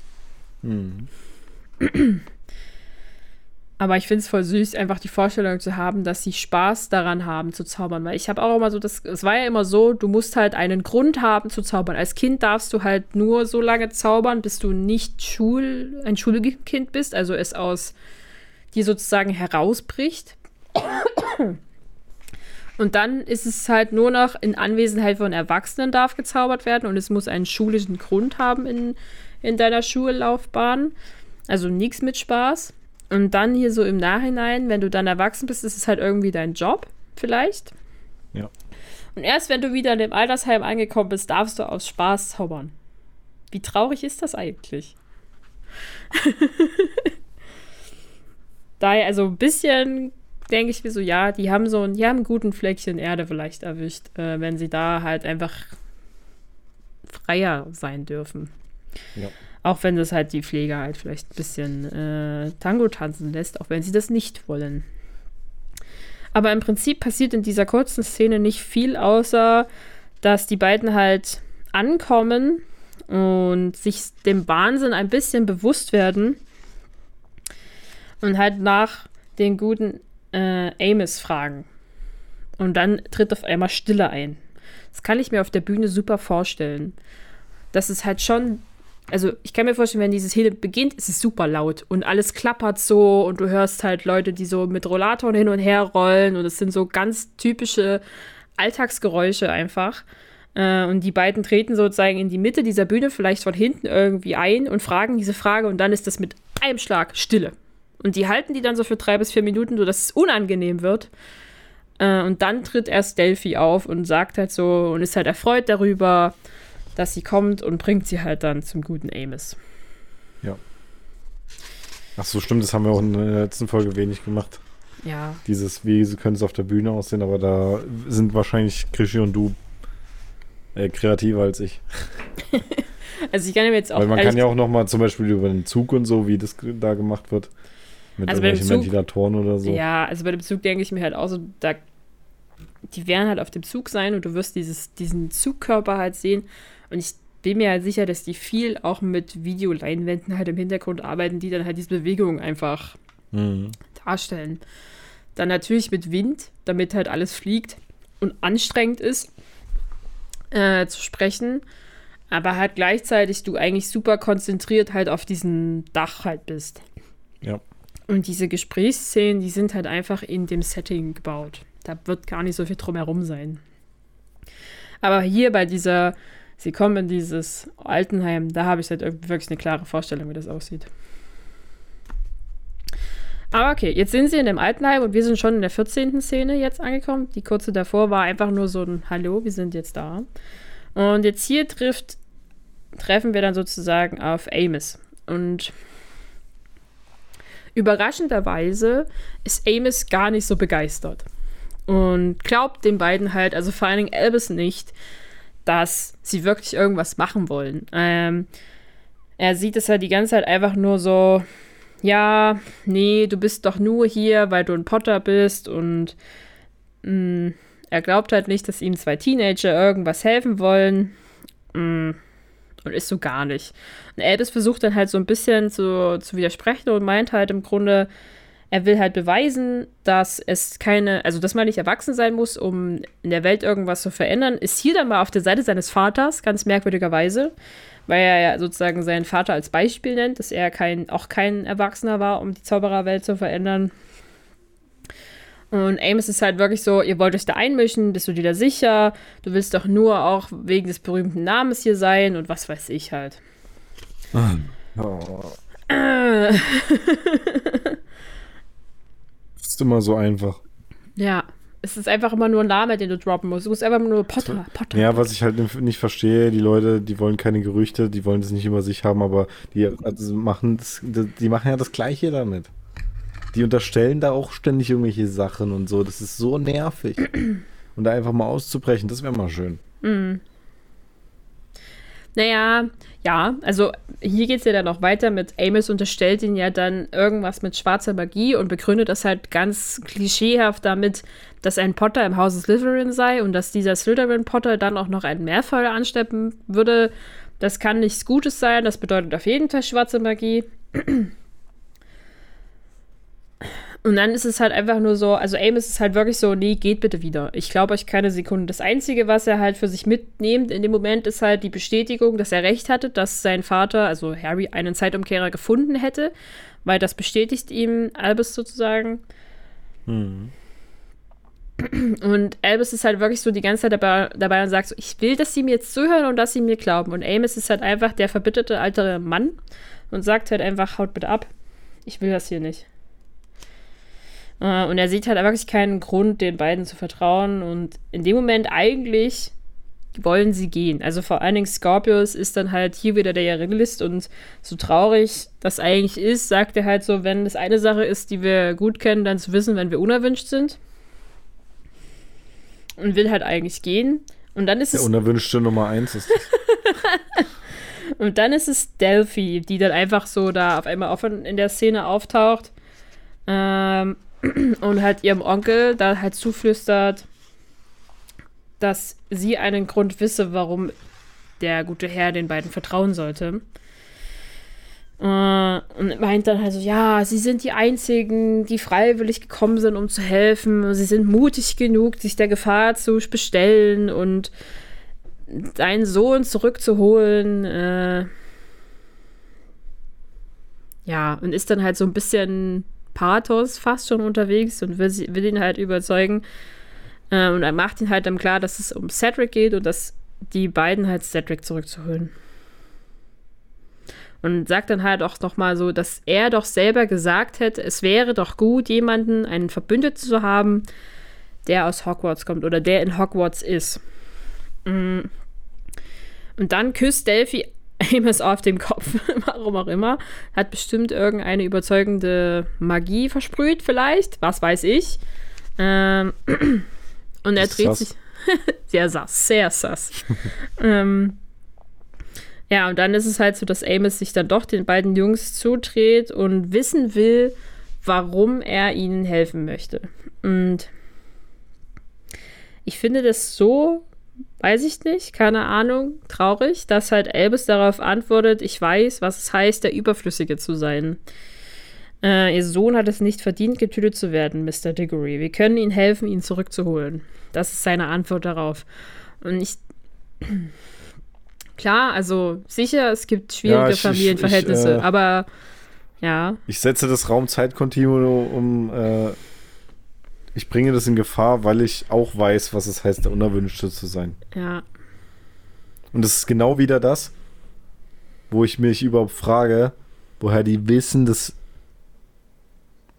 Hm. Aber ich finde es voll süß, einfach die Vorstellung zu haben, dass sie Spaß daran haben zu zaubern. Weil ich habe auch immer so, das, es war ja immer so, du musst halt einen Grund haben zu zaubern. Als Kind darfst du halt nur so lange zaubern, bis du nicht Schul, ein Schulkind bist, also es aus dir sozusagen herausbricht. Und dann ist es halt nur noch in Anwesenheit von Erwachsenen darf gezaubert werden und es muss einen schulischen Grund haben in, in deiner Schullaufbahn. Also nichts mit Spaß. Und dann hier so im Nachhinein, wenn du dann erwachsen bist, ist es halt irgendwie dein Job, vielleicht. Ja. Und erst wenn du wieder in dem Altersheim angekommen bist, darfst du aus Spaß zaubern. Wie traurig ist das eigentlich? <laughs> Daher, also ein bisschen denke ich mir so, ja, die haben so ein, die haben einen guten Fleckchen Erde vielleicht erwischt, äh, wenn sie da halt einfach freier sein dürfen. Ja. Auch wenn das halt die Pfleger halt vielleicht ein bisschen äh, Tango tanzen lässt, auch wenn sie das nicht wollen. Aber im Prinzip passiert in dieser kurzen Szene nicht viel, außer dass die beiden halt ankommen und sich dem Wahnsinn ein bisschen bewusst werden und halt nach den guten äh, Amos fragen. Und dann tritt auf einmal Stille ein. Das kann ich mir auf der Bühne super vorstellen. Das ist halt schon also ich kann mir vorstellen, wenn dieses Hele beginnt, ist es super laut und alles klappert so und du hörst halt Leute, die so mit Rollatoren hin und her rollen und es sind so ganz typische Alltagsgeräusche einfach. Äh, und die beiden treten sozusagen in die Mitte dieser Bühne, vielleicht von hinten irgendwie ein und fragen diese Frage und dann ist das mit einem Schlag Stille. Und die halten die dann so für drei bis vier Minuten, sodass es unangenehm wird. Äh, und dann tritt erst Delphi auf und sagt halt so und ist halt erfreut darüber dass sie kommt und bringt sie halt dann zum guten Amos. Ja. Ach so, stimmt, das haben wir auch in der letzten Folge wenig gemacht. Ja. Dieses, wie könnte es auf der Bühne aussehen, aber da sind wahrscheinlich Krischi und du äh, kreativer als ich. <laughs> also ich kann mir jetzt auch. Weil man kann ja auch noch mal zum Beispiel über den Zug und so, wie das da gemacht wird. Mit also irgendwelchen Zug, Ventilatoren oder so. Ja, also bei dem Zug denke ich mir halt auch so, da, die werden halt auf dem Zug sein und du wirst dieses, diesen Zugkörper halt sehen und ich bin mir halt sicher, dass die viel auch mit Videoleinwänden halt im Hintergrund arbeiten, die dann halt diese Bewegungen einfach mhm. darstellen. Dann natürlich mit Wind, damit halt alles fliegt und anstrengend ist. äh, zu sprechen, aber halt gleichzeitig du eigentlich super konzentriert halt auf diesem Dach halt bist. Ja. Und diese Gesprächsszenen, die sind halt einfach in dem Setting gebaut. Da wird gar nicht so viel drumherum sein. Aber hier bei dieser, sie kommen in dieses Altenheim, da habe ich halt wirklich eine klare Vorstellung, wie das aussieht. Aber okay, jetzt sind sie in dem Altenheim und wir sind schon in der 14. Szene jetzt angekommen. Die kurze davor war einfach nur so ein Hallo, wir sind jetzt da. Und jetzt hier trifft, treffen wir dann sozusagen auf Amos. Und überraschenderweise ist Amos gar nicht so begeistert. Und glaubt den beiden halt, also vor allen Dingen Elvis nicht, dass sie wirklich irgendwas machen wollen. Ähm, er sieht es halt die ganze Zeit einfach nur so, ja, nee, du bist doch nur hier, weil du ein Potter bist und mh, mm, er glaubt halt nicht, dass ihm zwei Teenager irgendwas helfen wollen. Mh, mm, und ist so gar nicht. Und Elvis versucht dann halt so ein bisschen zu, zu widersprechen und meint halt im Grunde, er will halt beweisen, dass es keine, also dass man nicht erwachsen sein muss, um in der Welt irgendwas zu verändern. Ist hier dann mal auf der Seite seines Vaters, ganz merkwürdigerweise weil er ja sozusagen seinen Vater als Beispiel nennt, dass er kein, auch kein Erwachsener war, um die Zaubererwelt zu verändern. Und Amos ist halt wirklich so, ihr wollt euch da einmischen, bist du dir da sicher? Du willst doch nur auch wegen des berühmten Namens hier sein und was weiß ich halt. Oh. <laughs> ist immer so einfach. Ja. Es ist einfach immer nur ein Name, den du droppen musst. Du musst einfach nur Potter, Potter. Ja, was ich halt nicht verstehe, die Leute, die wollen keine Gerüchte, die wollen das nicht über sich haben, aber die also machen das, die machen ja das Gleiche damit. Die unterstellen da auch ständig irgendwelche Sachen und so. Das ist so nervig. <clears throat> Und da einfach mal auszubrechen, das wäre mal schön. Mhm. Naja, ja, also hier geht es ja dann noch weiter mit Amos unterstellt ihn ja dann irgendwas mit schwarzer Magie und begründet das halt ganz klischeehaft damit, dass ein Potter im Hause Slytherin sei und dass dieser Slytherin-Potter dann auch noch einen Mehrfeuer ansteppen würde. Das kann nichts Gutes sein, das bedeutet auf jeden Fall schwarze Magie. <clears throat> Und dann ist es halt einfach nur so, also Amos ist halt wirklich so, nee, geht bitte wieder. Ich glaube euch keine Sekunde. Das Einzige, was er halt für sich mitnimmt in dem Moment, ist halt die Bestätigung, dass er recht hatte, dass sein Vater, also Harry, einen Zeitumkehrer gefunden hätte, weil das bestätigt ihm Albus sozusagen. Hm. Und Albus ist halt wirklich so die ganze Zeit dabei, dabei und sagt so, ich will, dass sie mir jetzt zuhören und dass sie mir glauben. Und Amos ist halt einfach der verbitterte ältere Mann und sagt halt einfach, haut bitte ab. Ich will das hier nicht. Äh, und er sieht halt wirklich keinen Grund, den beiden zu vertrauen. Und in dem Moment eigentlich wollen sie gehen. Also vor allen Dingen Scorpius ist dann halt hier wieder der Realist und so traurig das eigentlich ist, sagt er halt so, wenn es eine Sache ist, die wir gut kennen, dann zu wissen, wenn wir unerwünscht sind. Und will halt eigentlich gehen. Und dann ist der es. Der unerwünschte Nummer eins ist <laughs> Und dann ist es Delphi, die dann einfach so da auf einmal offen in der Szene auftaucht. Ähm, <clears throat> und halt ihrem Onkel da halt zuflüstert, dass sie einen Grund wisse, warum der gute Herr den beiden vertrauen sollte. Äh, und meint dann halt so, ja, sie sind die Einzigen, die freiwillig gekommen sind, um zu helfen. Sie sind mutig genug, sich der Gefahr zu bestellen und deinen Sohn zurückzuholen. Äh ja, und ist dann halt so ein bisschen Pathos fast schon unterwegs und will, will ihn halt überzeugen. Äh, und er macht ihn halt dann klar, dass es um Cedric geht und dass die beiden halt Cedric zurückzuholen. Und sagt dann halt auch nochmal so, dass er doch selber gesagt hätte, es wäre doch gut, jemanden, einen Verbündeten zu haben, der aus Hogwarts kommt oder der in Hogwarts ist. Mm. Und dann küsst Delphi Amos auf dem Kopf, <laughs> warum auch immer. Hat bestimmt irgendeine überzeugende Magie versprüht, vielleicht. Was weiß ich. Ähm, <clears throat> und er dreht sass. sich. <laughs> sehr sass, sehr sass. <laughs> ähm, ja, und dann ist es halt so, dass Amos sich dann doch den beiden Jungs zudreht und wissen will, warum er ihnen helfen möchte. Und ich finde das so weiß ich nicht, keine Ahnung, traurig, dass halt Elvis darauf antwortet, ich weiß, was es heißt, der Überflüssige zu sein. Äh, ihr Sohn hat es nicht verdient, getötet zu werden, Mr. Diggory. Wir können ihnen helfen, ihn zurückzuholen. Das ist seine Antwort darauf. Und ich <clears throat> Klar, also sicher, es gibt schwierige Ja, ich- ich- Familienverhältnisse, ich, äh, aber ja, Ich setze das Raum-Zeit-Kontinuum um. Äh, ich bringe das in Gefahr, weil ich auch weiß, was es heißt, der Unerwünschte zu sein. ja. Und es ist genau wieder das, wo ich mich überhaupt frage, woher die wissen, dass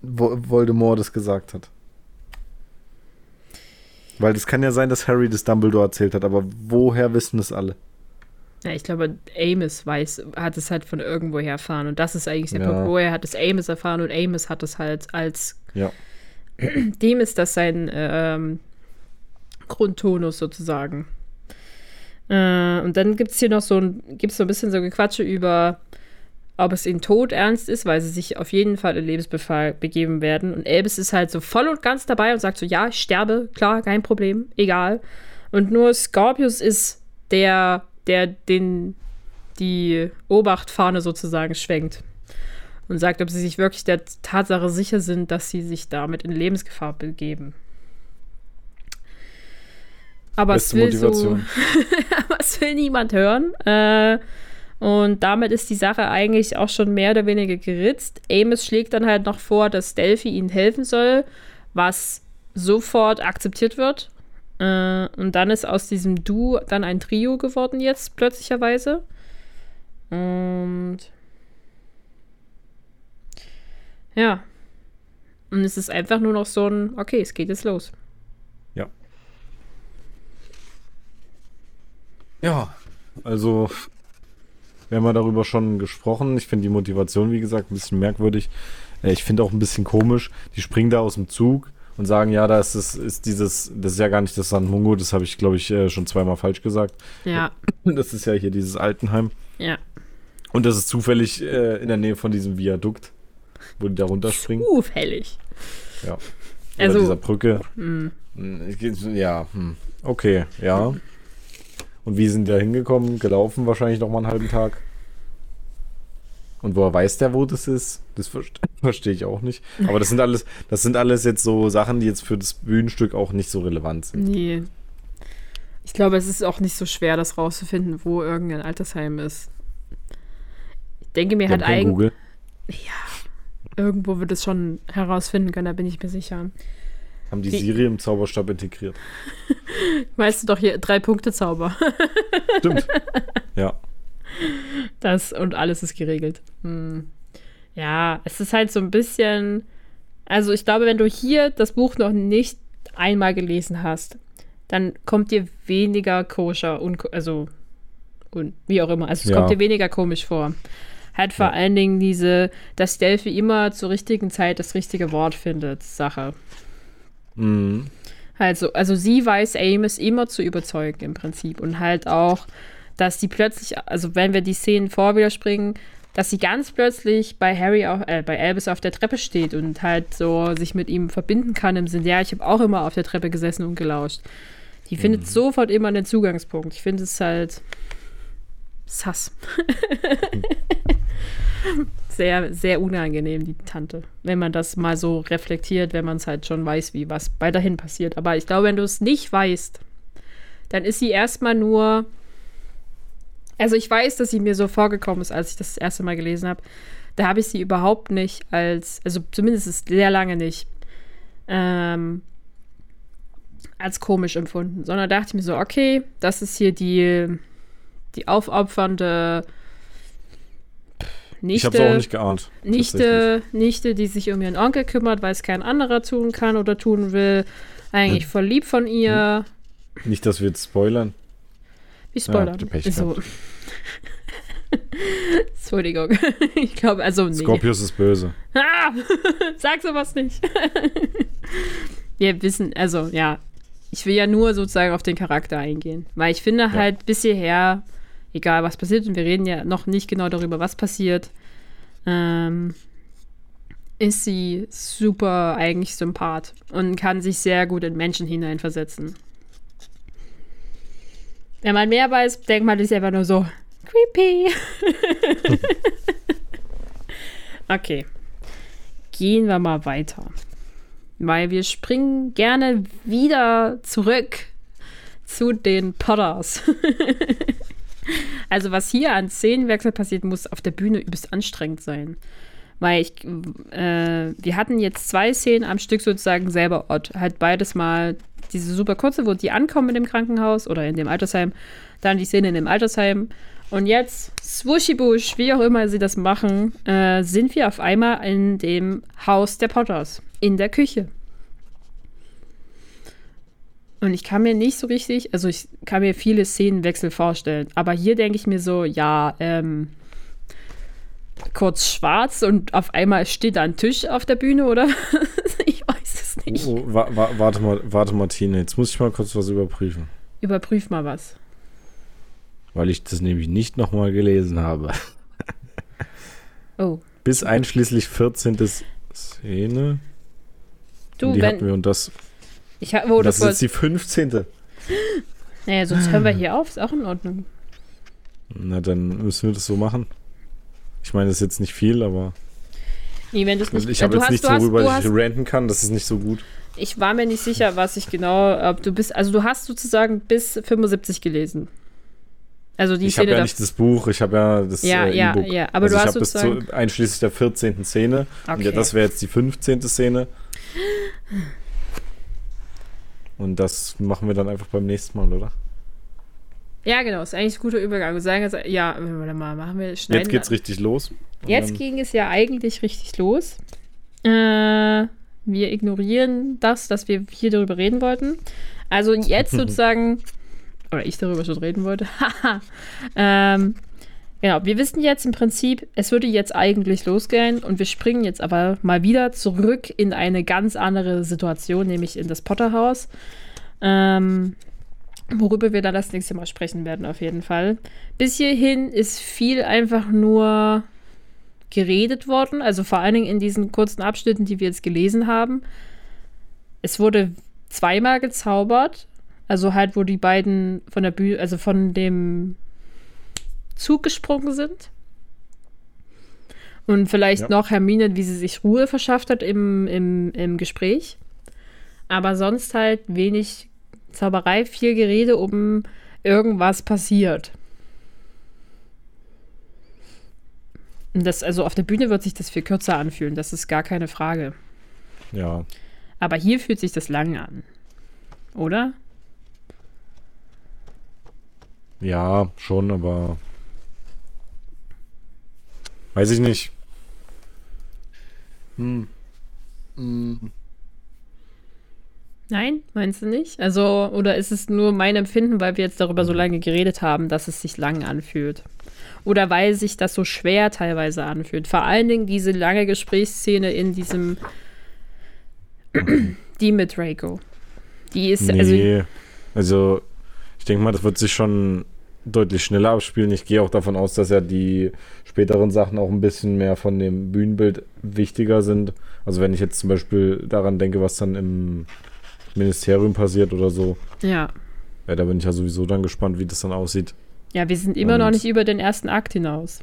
Vo- Voldemort das gesagt hat. Weil das kann ja sein, dass Harry das Dumbledore erzählt hat, aber woher wissen das alle? Ja, ich glaube, Amos weiß, hat es halt von irgendwoher erfahren. Und das ist eigentlich der Ja. Punkt, woher hat es Amos erfahren und Amos hat es halt als Ja. <clears throat> dem ist das sein ähm, Grundtonus sozusagen. Äh, und dann gibt es hier noch so ein, gibt's so ein bisschen so Gequatsche über, ob es ihnen Tod ernst ist, weil sie sich auf jeden Fall in Lebensbefall begeben werden. Und Elvis ist halt so voll und ganz dabei und sagt so, ja, ich sterbe, klar, kein Problem, egal. Und nur Scorpius ist der, der den, die Obachtfahne sozusagen schwenkt und sagt, ob sie sich wirklich der Tatsache sicher sind, dass sie sich damit in Lebensgefahr begeben. Aber es Beste will, so, <laughs> aber es will niemand hören. Äh, und damit ist die Sache eigentlich auch schon mehr oder weniger geritzt. Amos schlägt dann halt noch vor, dass Delphi ihnen helfen soll, was sofort akzeptiert wird. Äh, und dann ist aus diesem Duo dann ein Trio geworden jetzt, plötzlicherweise. Und ja. Und es ist einfach nur noch so ein, okay, es geht jetzt los. Ja, also wir haben ja darüber schon gesprochen. Ich finde die Motivation, wie gesagt, ein bisschen merkwürdig. Äh, Ich finde auch ein bisschen komisch. Die springen da aus dem Zug und sagen, ja, da ist, das, ist dieses, das ist ja gar nicht das San Mungo, das habe ich, glaube ich, äh, schon zweimal falsch gesagt. Ja, <laughs> Das ist ja hier dieses Altenheim. ja. Und das ist zufällig äh, in der Nähe von diesem Viadukt, wo die da runterspringen. Zufällig. Ja. Oder Also- dieser Brücke. Hm. Hm, Ja, hm. okay, ja. Und wie sind die da hingekommen? Gelaufen wahrscheinlich noch mal einen halben Tag. Und woher weiß der, wo das ist? Das verste- <laughs> verstehe ich auch nicht. Aber das sind alles, das sind alles jetzt so Sachen, die jetzt für das Bühnenstück auch nicht so relevant sind. Nee. Ich glaube, es ist auch nicht so schwer, das rauszufinden, wo irgendein Altersheim ist. Ich denke mir halt eigentlich, Google. Irgendwo wird es schon herausfinden können, da bin ich mir sicher. Haben die Wie- Siri im Zauberstab integriert. <laughs> Weißt du doch hier, drei Punkte Zauber. Stimmt. ja. Das und alles ist geregelt. Hm. Ja, es ist halt so ein bisschen. Also, ich glaube, wenn du hier das Buch noch nicht einmal gelesen hast, dann kommt dir weniger koscher und also und wie auch immer. Also, es Ja. kommt dir weniger komisch vor. Halt vor Ja. allen Dingen diese, dass Delphi immer zur richtigen Zeit das richtige Wort findet, Sache. Mhm. Also, also sie weiß Amos immer zu überzeugen im Prinzip. Und halt auch, dass die plötzlich, also wenn wir die Szenen vor wieder springen, dass sie ganz plötzlich bei Harry, auf, äh, bei Albus auf der Treppe steht und halt so sich mit ihm verbinden kann im Sinne, ja, ich habe auch immer auf der Treppe gesessen und gelauscht. Die findet sofort immer einen Zugangspunkt. Ich finde es halt sass. <laughs> sehr, sehr unangenehm, die Tante. Wenn man das mal so reflektiert, wenn man es halt schon weiß, wie was weiterhin passiert. Aber ich glaube, wenn du es nicht weißt, dann ist sie erstmal nur. Also ich weiß, dass sie mir so vorgekommen ist, als ich das, das erste Mal gelesen habe. Da habe ich sie überhaupt nicht als, also zumindest ist sehr lange nicht, ähm, als komisch empfunden, sondern dachte ich mir so, okay, das ist hier die, die aufopfernde Nichte. Ich auch nicht geahnt. Nichte, Nichte, die sich um ihren Onkel kümmert, weil es kein anderer tun kann oder tun will. Eigentlich voll lieb von ihr. Nicht, dass wir jetzt spoilern. Wie Spoiler. bitte Pech so. <laughs> Entschuldigung. <laughs> ich glaube, also nee. Scorpius ist böse. Ah, <laughs> sag sowas nicht. Wir wissen, also ja, ich will ja nur sozusagen auf den Charakter eingehen, weil ich finde halt bis hierher, egal was passiert, und wir reden ja noch nicht genau darüber, was passiert, ähm, ist sie super eigentlich Sympath und kann sich sehr gut in Menschen hineinversetzen. Wenn man mehr weiß, denkt man sich einfach nur so, creepy. <laughs> okay. Gehen wir mal weiter. Weil wir springen gerne wieder zurück zu den Potters. <laughs> also was hier an Szenenwechsel passiert, muss auf der Bühne übelst anstrengend sein. Weil ich, äh, wir hatten jetzt zwei Szenen am Stück sozusagen selber Ort. Halt beides mal diese super kurze, wo die ankommen in dem Krankenhaus oder in dem Altersheim. Dann die Szene in dem Altersheim. Und jetzt, swushibush, wie auch immer sie das machen, äh, sind wir auf einmal in dem Haus der Potters. In der Küche. Und ich kann mir nicht so richtig, also ich kann mir viele Szenenwechsel vorstellen. Aber hier denke ich mir so, ja, ähm, kurz schwarz und auf einmal steht da ein Tisch auf der Bühne, oder? <laughs> ich weiß es nicht. Oh, wa wa warte mal, warte Martine, jetzt muss ich mal kurz was überprüfen. Überprüf mal was. Weil ich das nämlich nicht nochmal gelesen habe. oh. Bis einschließlich 14. Szene. Du, die wenn, hatten wir und das. Ich hab, oh, das das, ist jetzt die 15. <laughs> Naja, sonst hören wir hier auf, ist auch in Ordnung. Na, dann müssen wir das so machen. Ich meine, das ist jetzt nicht viel, aber Nee, wenn nicht, ich habe jetzt hast, nichts, hast, worüber du ich hast, ranten kann. Das ist nicht so gut. Ich war mir nicht sicher, was ich genau, ob du bist, also du hast sozusagen bis 75 gelesen. Also die ich habe ja nicht das Buch, ich habe ja das Ja, äh, ja, E-Book. ja, aber also du ich hast bis sozusagen- zu einschließlich der 14. Szene. Und Okay. ja, das wäre jetzt die 15. Szene. <gasps> Und das machen wir dann einfach beim nächsten Mal, oder? Ja, genau, ist eigentlich ein guter Übergang. Wir sagen jetzt, ja, warte mal, machen wir schneiden. Jetzt geht's richtig los. Jetzt dann- ging es ja eigentlich richtig los. Äh, wir ignorieren das, dass wir hier darüber reden wollten. Also jetzt <laughs> sozusagen, oder ich darüber schon reden wollte. <laughs> Haha. ähm, genau, wir wissen jetzt im Prinzip, es würde jetzt eigentlich losgehen und wir springen jetzt aber mal wieder zurück in eine ganz andere Situation, nämlich in das Potterhaus. Ähm, worüber wir dann das nächste Mal sprechen werden, auf jeden Fall. Bis hierhin ist viel einfach nur geredet worden, also vor allen Dingen in diesen kurzen Abschnitten, die wir jetzt gelesen haben. Es wurde zweimal gezaubert, also halt, wo die beiden von der Bühne, also von dem Zug gesprungen sind. Und vielleicht Ja. noch Hermine, wie sie sich Ruhe verschafft hat im, im, im Gespräch. Aber sonst halt wenig Zauberei, viel Gerede, um irgendwas passiert. Und das, also auf der Bühne wird sich das viel kürzer anfühlen, das ist gar keine Frage. Ja. Aber hier fühlt sich das lang an. Oder? Ja, schon, aber. Weiß ich nicht. Hm. Hm. Nein, meinst du nicht? Also, oder ist es nur mein Empfinden, weil wir jetzt darüber so lange geredet haben, dass es sich lang anfühlt? Oder weil sich das so schwer teilweise anfühlt? Vor allen Dingen diese lange Gesprächsszene in diesem <clears throat> die mit Draco. Die ist, also, Nee. Also, ich denke mal, das wird sich schon deutlich schneller abspielen. Ich gehe auch davon aus, dass ja die späteren Sachen auch ein bisschen mehr von dem Bühnenbild wichtiger sind. Also, wenn ich jetzt zum Beispiel daran denke, was dann im Ministerium passiert oder so, ja. ja, da bin ich ja sowieso dann gespannt, wie das dann aussieht. Ja, wir sind immer Und- noch nicht über den ersten Akt hinaus.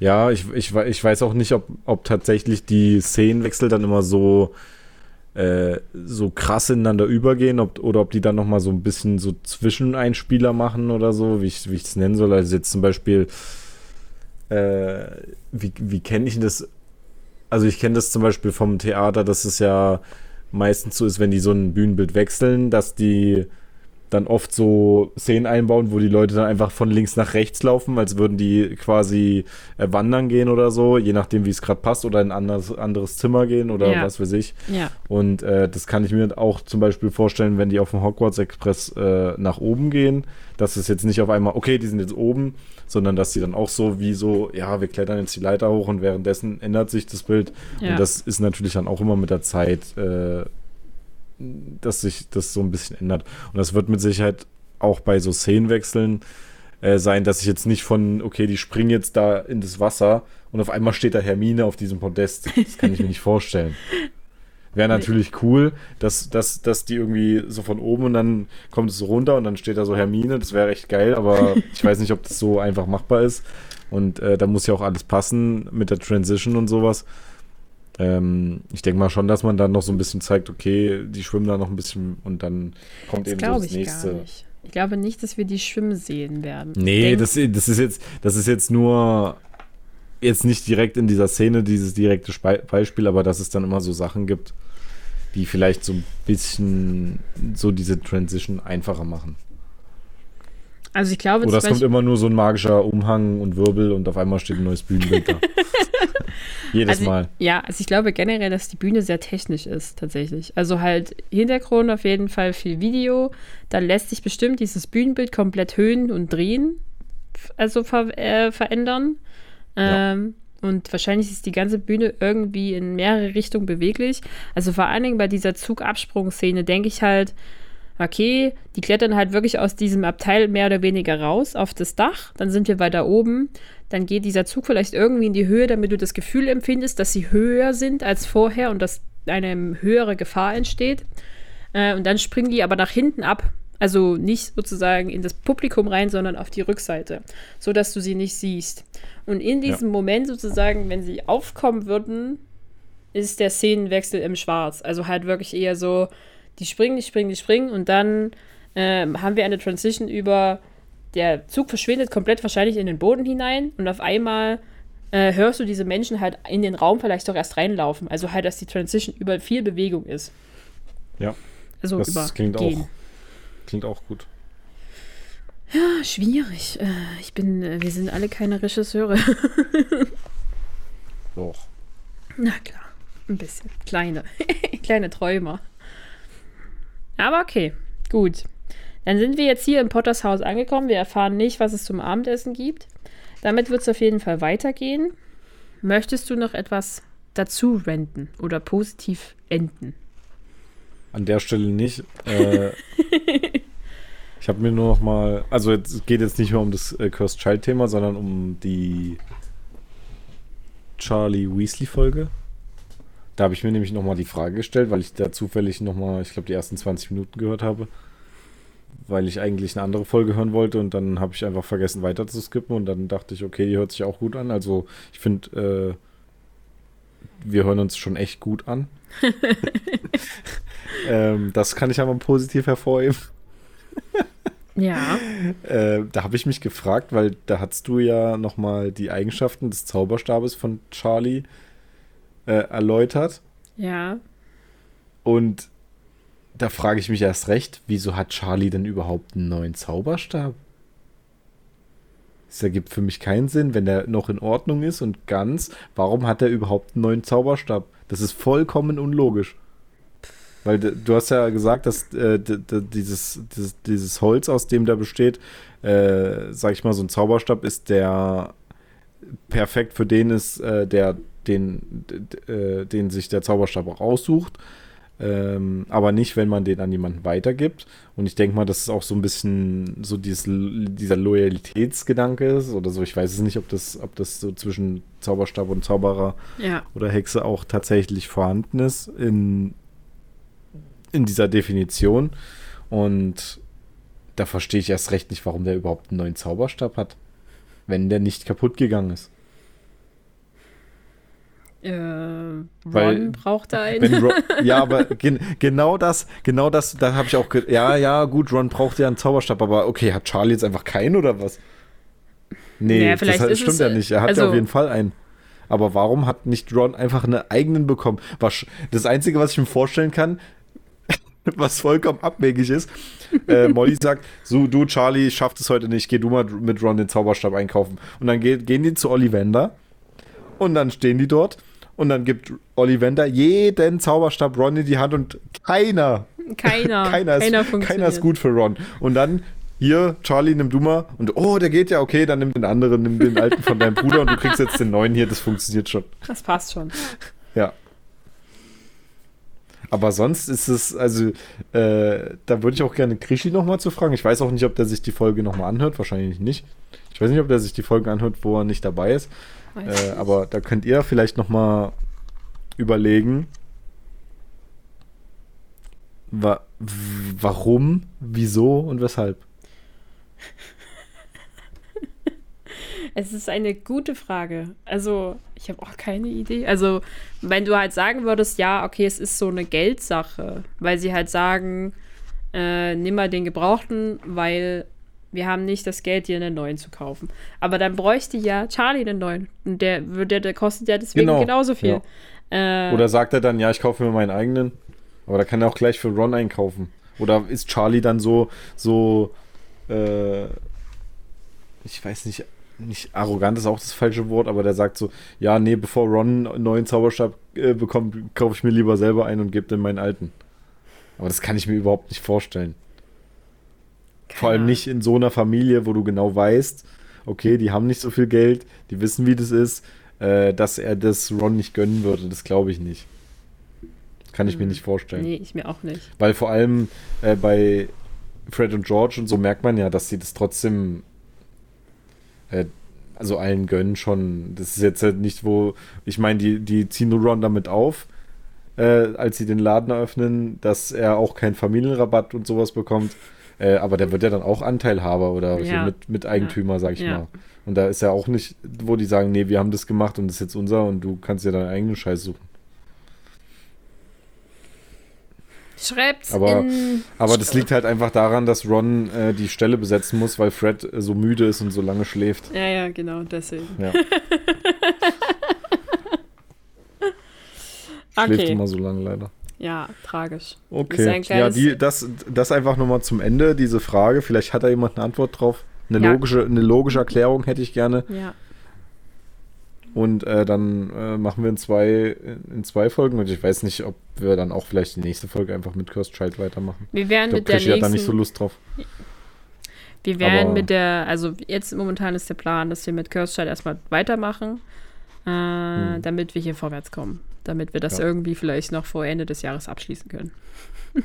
Ja, ich, ich, ich weiß auch nicht, ob, ob tatsächlich die Szenenwechsel dann immer so, äh, so krass ineinander übergehen ob, oder ob die dann nochmal so ein bisschen so Zwischeneinspieler machen oder so, wie ich es nennen soll. Also jetzt zum Beispiel, äh, wie, wie kenne ich das? Also ich kenne das zum Beispiel vom Theater, dass es ja meistens so ist, wenn die so ein Bühnenbild wechseln, dass die dann oft so Szenen einbauen, wo die Leute dann einfach von links nach rechts laufen, als würden die quasi äh, wandern gehen oder so, je nachdem, wie es gerade passt, oder in ein anderes, anderes Zimmer gehen oder Ja. was weiß ich. Ja. Und äh, das kann ich mir auch zum Beispiel vorstellen, wenn die auf dem Hogwarts Express äh, nach oben gehen, dass es jetzt nicht auf einmal, okay, die sind jetzt oben, sondern dass sie dann auch so wie so, ja, wir klettern jetzt die Leiter hoch und währenddessen ändert sich das Bild. Ja. Und das ist natürlich dann auch immer mit der Zeit, äh, dass sich das so ein bisschen ändert. Und das wird mit Sicherheit auch bei so Szenenwechseln äh, sein, dass ich jetzt nicht von, okay, die springen jetzt da in das Wasser und auf einmal steht da Hermine auf diesem Podest. Das kann ich mir nicht <laughs> vorstellen. Wäre natürlich cool, dass, dass, dass die irgendwie so von oben und dann kommt es so runter und dann steht da so Hermine. Das wäre echt geil, aber <laughs> ich weiß nicht, ob das so einfach machbar ist. Und äh, da muss ja auch alles passen mit der Transition und sowas. Ähm, ich denke mal schon, dass man dann noch so ein bisschen zeigt, okay, die schwimmen da noch ein bisschen und dann kommt Das eben so das ich nächste. gar nicht. Ich glaube nicht, dass wir die schwimmen sehen werden. Nee, das, das ist jetzt, das ist jetzt nur jetzt nicht direkt in dieser Szene dieses direkte Beispiel, aber dass es dann immer so Sachen gibt, die vielleicht so ein bisschen so diese Transition einfacher machen. Also ich glaube, Oder es kommt immer nur so ein magischer Umhang und Wirbel und auf einmal steht ein neues Bühnenbild da. <laughs> Jedes also, Mal. Ja, also ich glaube generell, dass die Bühne sehr technisch ist, tatsächlich. Also halt Hintergrund auf jeden Fall viel Video. Da lässt sich bestimmt dieses Bühnenbild komplett höhen und drehen, also ver äh, verändern. Ja. Und wahrscheinlich ist die ganze Bühne irgendwie in mehrere Richtungen beweglich. Also vor allen Dingen bei dieser Zugabsprungszene denke ich halt, okay, die klettern halt wirklich aus diesem Abteil mehr oder weniger raus auf das Dach, dann sind wir weiter oben, dann geht dieser Zug vielleicht irgendwie in die Höhe, damit du das Gefühl empfindest, dass sie höher sind als vorher und dass eine höhere Gefahr entsteht. Äh, und dann springen die aber nach hinten ab. Also nicht sozusagen in das Publikum rein, sondern auf die Rückseite, sodass du sie nicht siehst. Und in diesem Moment sozusagen, wenn sie aufkommen würden, ist der Szenenwechsel im Schwarz. Also halt wirklich eher so, die springen, die springen, die springen und dann ähm, haben wir eine Transition über, der Zug verschwindet komplett wahrscheinlich in den Boden hinein und auf einmal äh, hörst du diese Menschen halt in den Raum vielleicht doch erst reinlaufen. Also halt, dass die Transition über viel Bewegung ist. Ja, Also das über klingt Gehen. auch, klingt auch gut. Ah, schwierig. Äh, ich bin, äh, wir sind alle keine Regisseure. <laughs> Doch. Na klar, ein bisschen. Kleine. <laughs> Kleine Träumer. Aber okay, gut. Dann sind wir jetzt hier im Potters Haus angekommen. Wir erfahren nicht, was es zum Abendessen gibt. Damit wird es auf jeden Fall weitergehen. Möchtest du noch etwas dazu renten oder positiv enden? An der Stelle nicht. Äh, <laughs> ich habe mir nur noch mal, also es geht jetzt nicht mehr um das äh, Cursed Child Thema, sondern um die Charlie Weasley Folge. Da habe ich mir nämlich noch mal die Frage gestellt, weil ich da zufällig noch mal, ich glaube, die ersten 20 Minuten gehört habe, weil ich eigentlich eine andere Folge hören wollte und dann habe ich einfach vergessen weiter zu skippen und dann dachte ich, okay, die hört sich auch gut an. Also ich finde, äh, wir hören uns schon echt gut an. <laughs> ähm, das kann ich aber positiv hervorheben. Ja. Äh, da habe ich mich gefragt, weil da hast du ja noch mal die Eigenschaften des Zauberstabes von Charlie äh, erläutert. Ja. Und da frage ich mich erst recht, wieso hat Charlie denn überhaupt einen neuen Zauberstab? Das ergibt für mich keinen Sinn, wenn der noch in Ordnung ist und ganz. Warum hat er überhaupt einen neuen Zauberstab? Das ist vollkommen unlogisch. Weil du hast ja gesagt, dass äh, dieses, dieses, dieses Holz, aus dem der besteht, äh, sag ich mal, so ein Zauberstab ist, der perfekt für den ist, äh, der den, äh, den sich der Zauberstab auch aussucht. Ähm, aber nicht, wenn man den an jemanden weitergibt. Und ich denke mal, dass es auch so ein bisschen so dieses, dieser Loyalitätsgedanke ist oder so. Ich weiß es nicht, ob das, ob das so zwischen Zauberstab und Zauberer Ja. oder Hexe auch tatsächlich vorhanden ist in, in dieser Definition. Und da verstehe ich erst recht nicht, warum der überhaupt einen neuen Zauberstab hat, wenn der nicht kaputt gegangen ist. Äh, Ron Weil- braucht da einen. Ron, <laughs> ja, aber gen, genau das, genau das, da habe ich auch, ja, ja, gut, Ron braucht ja einen Zauberstab, aber okay, hat Charlie jetzt einfach keinen oder was? Nee, Naja, das ist stimmt es, ja nicht. Er hat also- ja auf jeden Fall einen. Aber warum hat nicht Ron einfach einen eigenen bekommen? Was, das Einzige, was ich mir vorstellen kann, <laughs> was vollkommen abwegig ist, äh, <laughs> Molly sagt, so, du, Charlie, schafft es heute nicht, geh du mal mit Ron den Zauberstab einkaufen. Und dann geht, gehen die zu Ollivander und dann stehen die dort und dann gibt Ollivander jeden Zauberstab Ron in die Hand und keiner, keiner. <laughs> keiner, ist, keiner keiner ist gut für Ron. Und dann hier, Charlie, nimm du mal. Und oh, der geht ja, okay, dann nimm den anderen, nimm den alten von deinem Bruder und du kriegst jetzt den neuen hier, das funktioniert schon. Das passt schon. Ja. Aber sonst ist es, also, äh, da würde ich auch gerne Krischi nochmal zu fragen. Ich weiß auch nicht, ob der sich die Folge nochmal anhört. Wahrscheinlich nicht. Ich weiß nicht, ob der sich die Folgen anhört, wo er nicht dabei ist. Äh, aber da könnt ihr vielleicht nochmal überlegen, wa warum, wieso und weshalb. Es ist eine gute Frage. Also, ich habe auch keine Idee. Also, wenn du halt sagen würdest, ja, okay, es ist so eine Geldsache, weil sie halt sagen, äh, nimm mal den Gebrauchten, weil wir haben nicht das Geld, dir einen neuen zu kaufen. Aber dann bräuchte ja Charlie einen neuen. Und der, der, der kostet ja deswegen Genau, genauso viel. Äh, Oder sagt er dann, ja, ich kaufe mir meinen eigenen? Aber da kann er auch gleich für Ron einkaufen. Oder ist Charlie dann so, so, äh, ich weiß nicht, nicht arrogant ist auch das falsche Wort, aber der sagt so, ja, nee, bevor Ron einen neuen Zauberstab äh, bekommt, kaufe ich mir lieber selber einen und gebe dem meinen alten. Aber das kann ich mir überhaupt nicht vorstellen. Vor allem nicht in so einer Familie, wo du genau weißt, okay, die haben nicht so viel Geld, die wissen, wie das ist, äh, dass er das Ron nicht gönnen würde. Das glaube ich nicht. Kann ich mir nicht vorstellen. nee, ich mir auch nicht. Weil vor allem äh, bei Fred und George und so merkt man ja, dass sie das trotzdem äh, also allen gönnen schon. Das ist jetzt halt nicht, wo, ich meine, die, die ziehen nur Ron damit auf, äh, als sie den Laden eröffnen, dass er auch keinen Familienrabatt und sowas bekommt. Äh, aber der wird ja dann auch Anteilhaber oder Ja. so mit, mit Eigentümer, sag ich Ja. mal. Und da ist ja auch nicht, wo die sagen, nee, wir haben das gemacht und das ist jetzt unser und du kannst dir deinen eigenen Scheiß suchen. Schreibt's Aber-. Aber das liegt halt einfach daran, dass Ron äh, die Stelle besetzen muss, weil Fred äh, so müde ist und so lange schläft. Ja, ja, genau, deswegen. Ja, <laughs> schläft Okay. immer so lange leider. Ja, tragisch. Okay. Ja, die, das, das einfach nochmal zum Ende, diese Frage. Vielleicht hat da jemand eine Antwort drauf. Eine, Ja. logische, eine logische Erklärung hätte ich gerne. Ja. Und äh, dann äh, machen wir in zwei, in zwei Folgen. Und ich weiß nicht, ob wir dann auch vielleicht die nächste Folge einfach mit Cursed Child weitermachen. Wir werden Ich glaube, mit der Krischi hat da nicht so nächsten. Lust drauf. Wir werden aber- mit der. Also, jetzt momentan ist der Plan, dass wir mit Cursed Child erstmal weitermachen, äh, damit wir hier vorwärts kommen. Damit wir das. Ja. irgendwie vielleicht noch vor Ende des Jahres abschließen können. <laughs>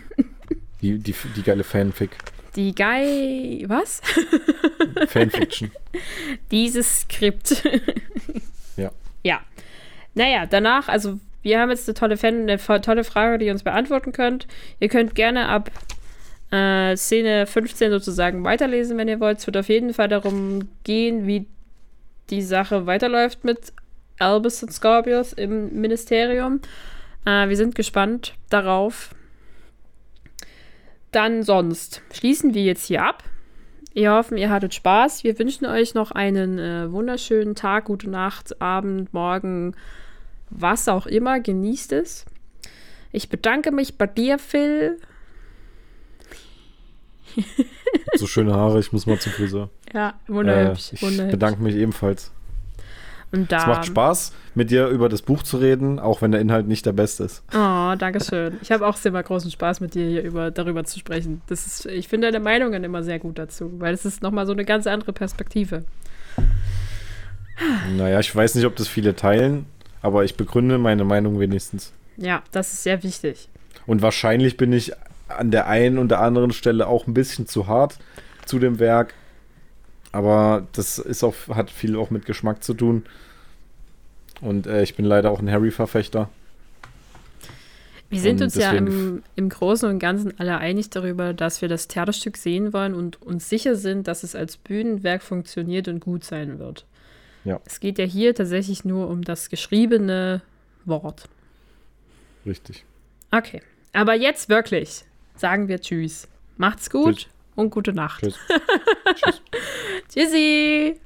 Die, die, die geile Fanfic. Die Guy. Was? <laughs> Fanfiction. Dieses Skript. <laughs> Ja. Ja. Naja, danach, also wir haben jetzt eine tolle Fan, eine tolle Frage, die ihr uns beantworten könnt. Ihr könnt gerne ab äh, Szene 15 sozusagen weiterlesen, wenn ihr wollt. Es wird auf jeden Fall darum gehen, wie die Sache weiterläuft mit Albus und Scorpius im Ministerium. Äh, wir sind gespannt darauf. Dann sonst schließen wir jetzt hier ab. Wir hoffen, ihr hattet Spaß. Wir wünschen euch noch einen äh, wunderschönen Tag, gute Nacht, Abend, Morgen, was auch immer. Genießt es. Ich bedanke mich bei dir, Phil. So schöne Haare, ich muss mal zum Friseur. Ja, Äh, wunderhübsch. ich wunderhübsch. bedanke mich ebenfalls. Es macht Spaß, mit dir über das Buch zu reden, auch wenn der Inhalt nicht der beste ist. Oh, danke schön. Ich habe auch sehr mal großen Spaß mit dir hier über, darüber zu sprechen. Das ist, ich finde deine Meinungen immer sehr gut dazu, weil es ist nochmal so eine ganz andere Perspektive. Naja, ich weiß nicht, ob das viele teilen, aber ich begründe meine Meinung wenigstens. Ja, das ist sehr wichtig. Und wahrscheinlich bin ich an der einen und der anderen Stelle auch ein bisschen zu hart zu dem Werk. Aber das ist auch, hat viel auch mit Geschmack zu tun. Und äh, ich bin leider auch ein Harry-Verfechter. Wir sind Und uns ja im, im Großen und Ganzen alle einig darüber, dass wir das Theaterstück sehen wollen und uns sicher sind, dass es als Bühnenwerk funktioniert und gut sein wird. Ja. Es geht ja hier tatsächlich nur um das geschriebene Wort. Richtig. Okay. Aber jetzt wirklich sagen wir Tschüss. Macht's gut Tschüss. und gute Nacht. Tschüss. <laughs> Tschüss. Tschüssi.